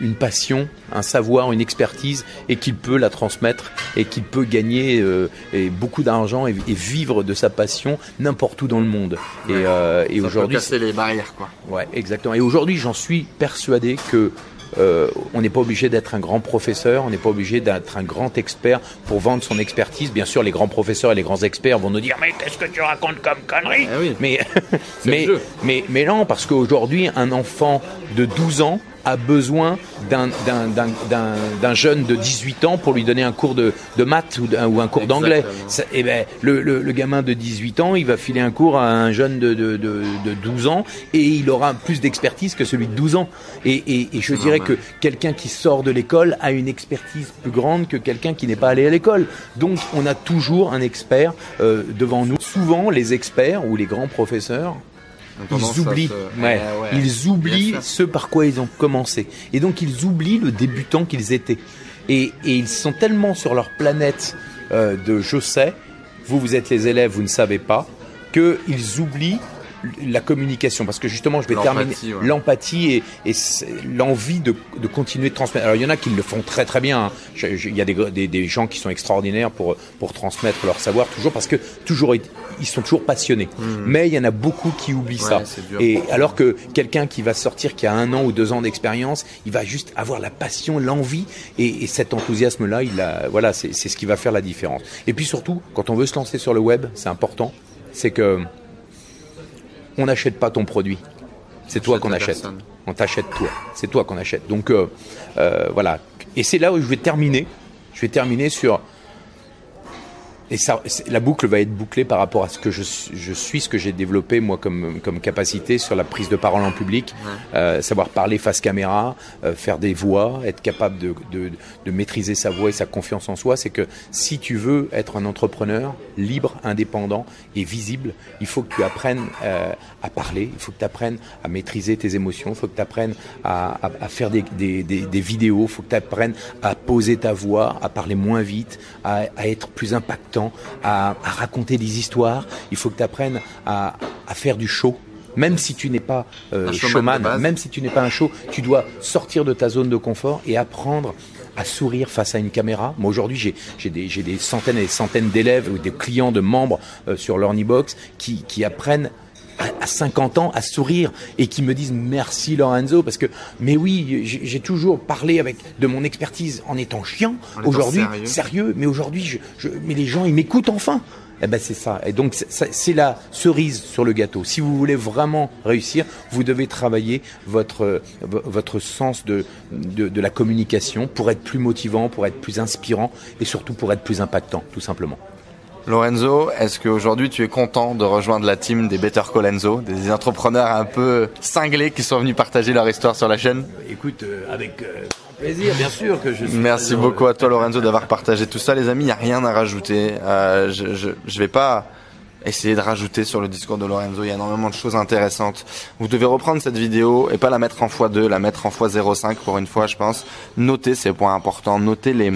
Speaker 2: une passion, un savoir, une expertise, et qu'il peut la transmettre, et qu'il peut gagner euh, et beaucoup d'argent et, et vivre de sa passion n'importe où dans le monde. Et, euh, et
Speaker 1: peut
Speaker 2: aujourd'hui,
Speaker 1: casser les barrières, quoi.
Speaker 2: Ouais, exactement. Et aujourd'hui, j'en suis persuadé que euh, on n'est pas obligé d'être un grand professeur, on n'est pas obligé d'être un grand expert pour vendre son expertise. Bien sûr, les grands professeurs et les grands experts vont nous dire mais qu'est-ce que tu racontes comme connerie
Speaker 1: Eh oui.
Speaker 2: Mais [LAUGHS]
Speaker 1: le
Speaker 2: mais,
Speaker 1: jeu.
Speaker 2: mais mais non, parce qu'aujourd'hui, un enfant de 12 ans a besoin d'un d'un- d'un- d'un d'un jeune de 18 ans pour lui donner un cours de, de maths ou, d'un- ou un cours d'anglais. Ça- eh ben, le, le, le gamin de 18 ans, il va filer un cours à un jeune de, de, de, de 12 ans et il aura plus d'expertise que celui de 12 ans. Et, et, et je dirais que quelqu'un qui sort de l'école a une expertise plus grande que quelqu'un qui n'est pas allé à l'école. Donc on a toujours un expert euh, devant nous. Souvent, les experts ou les grands professeurs ils oublient,
Speaker 1: se-
Speaker 2: ouais,
Speaker 1: Eh ouais.
Speaker 2: ils oublient ce par quoi ils ont commencé. Et donc ils oublient le débutant qu'ils étaient. Et, et ils sont tellement sur leur planète euh, de je sais, vous vous êtes les élèves, vous ne savez pas, qu'ils oublient la communication parce que justement je vais terminer
Speaker 1: L'empathie, ouais.
Speaker 2: l'empathie et, l'envie de, de continuer de transmettre alors il y en a qui le font très très bien hein. Je- je- il y a des, des, des gens qui sont extraordinaires pour pour transmettre leur savoir toujours parce que toujours ils sont toujours passionnés mais il y en a beaucoup qui oublient
Speaker 1: Hmm. Ouais,
Speaker 2: ça et alors que quelqu'un qui va sortir qui a un an ou deux ans d'expérience il va juste avoir la passion l'envie et, et cet enthousiasme là il a voilà c'est ce qui va faire la différence et puis surtout quand on veut se lancer sur le web c'est important c'est que on n'achète pas ton produit. C'est toi qu'on achète.
Speaker 1: personne.
Speaker 2: On t'achète toi. C'est toi qu'on achète. Donc euh, euh, voilà. Et c'est là où je vais terminer. Je vais terminer sur. Et ça, la boucle va être bouclée par rapport à ce que je, suis- je suis, ce que j'ai développé moi comme, comme capacité sur la prise de parole en public, euh, savoir parler face caméra, euh, faire des voix, être capable de, de, de maîtriser sa voix et sa confiance en soi. C'est que si tu veux être un entrepreneur libre, indépendant et visible, il faut que tu apprennes euh, à parler, il faut que tu apprennes à maîtriser tes émotions, il faut que tu apprennes à, à, à faire des, des, des, des vidéos, il faut que tu apprennes à poser ta voix, à parler moins vite, à, à être plus impactant, à, à raconter des histoires. Il faut que tu apprennes à, à faire du show. Même si tu n'es pas euh,
Speaker 1: Un showman
Speaker 2: même si tu n'es pas un show, tu dois sortir de ta zone de confort et apprendre à sourire face à une caméra. Moi aujourd'hui, j'ai j'ai des, j'ai des centaines et des centaines d'élèves ou des clients de membres euh, sur l'Ornibox qui, qui apprennent à, à 50 ans à sourire et qui me disent merci Lorenzo parce que mais oui j'ai toujours parlé avec de mon expertise en étant chiant aujourd'hui
Speaker 1: sérieux.
Speaker 2: mais aujourd'hui je, je- mais les gens ils m'écoutent enfin. Eh ben c'est ça. Et donc c'est- la cerise sur le gâteau. Si vous voulez vraiment réussir vous devez travailler votre vo- votre sens de, de de la communication pour être plus motivant pour être plus inspirant et surtout pour être plus impactant tout simplement
Speaker 1: Lorenzo, est-ce qu'aujourd'hui tu es content de rejoindre la team des Better Colenso, des entrepreneurs un peu cinglés qui sont venus partager leur histoire sur la chaîne?
Speaker 2: Écoute euh, avec grand plaisir bien sûr que je suis
Speaker 1: Merci beaucoup à toi Lorenzo d'avoir partagé tout ça les amis, il n'y a rien à rajouter. Euh, je, je, je vais pas essayer de rajouter sur le discours de Lorenzo, il y a énormément de choses intéressantes. Vous devez reprendre cette vidéo et pas la mettre en x2, la mettre en x05 pour une fois je pense. Notez ces points importants, notez les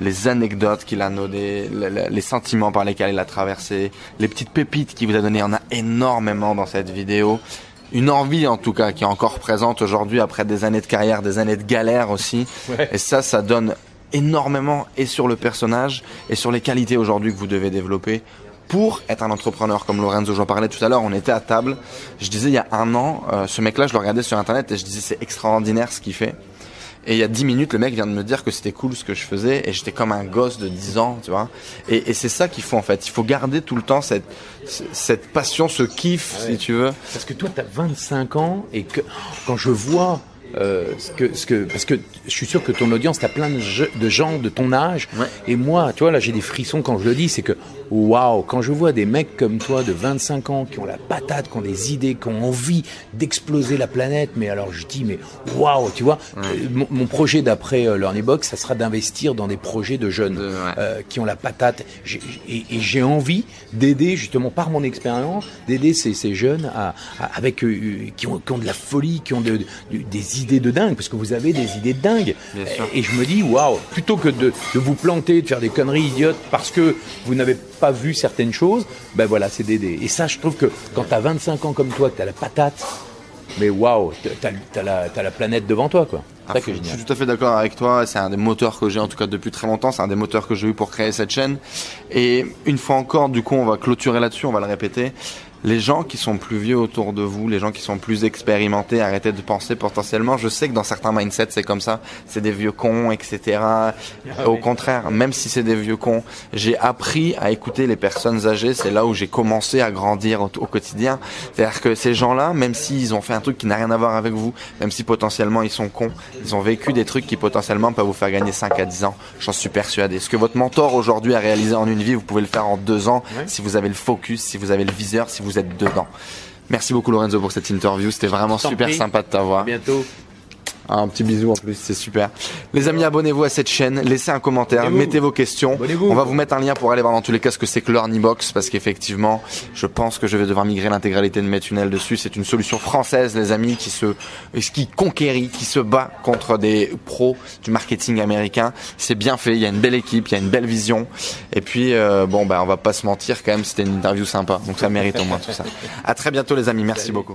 Speaker 1: les anecdotes qu'il a le- les sentiments par lesquels il a traversé, les petites pépites qu'il vous a données, il y en a énormément dans cette vidéo. Une envie en tout cas qui est encore présente aujourd'hui après des années de carrière, des années de galère aussi.
Speaker 2: Ouais.
Speaker 1: Et ça, ça donne énormément et sur le personnage et sur les qualités aujourd'hui que vous devez développer pour être un entrepreneur comme Lorenzo. J'en parlais tout à l'heure, on était à table. Je disais il y a un an, euh, ce mec-là, je le regardais sur internet et je disais c'est extraordinaire ce qu'il fait. Et il y a 10 minutes, le mec vient de me dire que c'était cool ce que je faisais et j'étais comme un gosse de 10 ans, tu vois. Et, et c'est ça qu'il faut en fait. Il faut garder tout le temps cette, cette passion, ce kiff,
Speaker 2: ouais.
Speaker 1: si tu veux.
Speaker 2: Parce que toi, tu as 25 ans et que quand je vois euh, ce que, ce que, parce que je suis sûr que ton audience, tu as plein de, je- de gens de ton âge.
Speaker 1: Ouais.
Speaker 2: Et moi, tu vois, là, j'ai des frissons quand je le dis. C'est que waouh, quand je vois des mecs comme toi de 25 ans qui ont la patate, qui ont des idées, qui ont envie d'exploser la planète, mais alors je dis, mais waouh, tu vois, euh, mon, projet d'après euh, Learning Box, ça sera d'investir dans des projets de jeunes
Speaker 1: De- ouais.
Speaker 2: euh, qui ont la patate. J'ai- Et, et j'ai envie d'aider, justement, par mon expérience, d'aider ces, ces jeunes à, à- avec euh, qui, ont, qui ont de la folie, qui ont de- de- des idées de dingue, parce que vous avez des idées de dingue. Et je me dis, waouh, plutôt que de, de vous planter, de faire des conneries idiotes parce que vous n'avez pas vu certaines choses, ben voilà, c'est d'aider. Et ça, je trouve que quand tu as 25 ans comme toi, que tu as la patate, mais waouh, tu as, la, t'as la planète devant toi, quoi.
Speaker 1: Je suis tout à fait d'accord avec toi. C'est un des moteurs que j'ai en tout cas depuis très longtemps. C'est un des moteurs que j'ai eu pour créer cette chaîne. Et une fois encore, du coup, on va clôturer là-dessus. On va le répéter. Les gens qui sont plus vieux autour de vous, les gens qui sont plus expérimentés, arrêtez de penser potentiellement. Je sais que dans certains mindsets, c'est comme ça. C'est des vieux cons, etc. [LAUGHS] Au contraire, même si c'est des vieux cons, j'ai appris à écouter les personnes âgées. C'est là où j'ai commencé à grandir au, au quotidien. C'est-à-dire que ces gens-là, même s'ils ont fait un truc qui n'a rien à voir avec vous, même si potentiellement ils sont cons, ils ont vécu des trucs qui potentiellement peuvent vous faire gagner 5 à 10 ans. J'en suis persuadé. Ce que votre mentor aujourd'hui a réalisé en une vie, vous pouvez le faire en deux ans si vous avez le focus, si vous avez le viseur, si vous êtes dedans. Merci beaucoup Lorenzo pour cette interview. C'était vraiment super
Speaker 2: prie.
Speaker 1: sympa de t'avoir.
Speaker 2: bientôt.
Speaker 1: Un petit bisou en plus, c'est super. Les amis, abonnez-vous à cette chaîne, laissez un commentaire, mettez vos questions. On va vous mettre un lien pour aller voir dans tous les cas ce que c'est que l'Ornibox parce qu'effectivement, je pense que je vais devoir migrer l'intégralité de mes tunnels dessus. C'est une solution française, les amis, qui se, qui conquérit, qui se bat contre des pros du marketing américain. C'est bien fait, il y a une belle équipe, il y a une belle vision. Et puis, euh, bon, bah, on va pas se mentir quand même, c'était une interview sympa. Donc ça mérite au moins tout ça. À très bientôt les amis, merci beaucoup.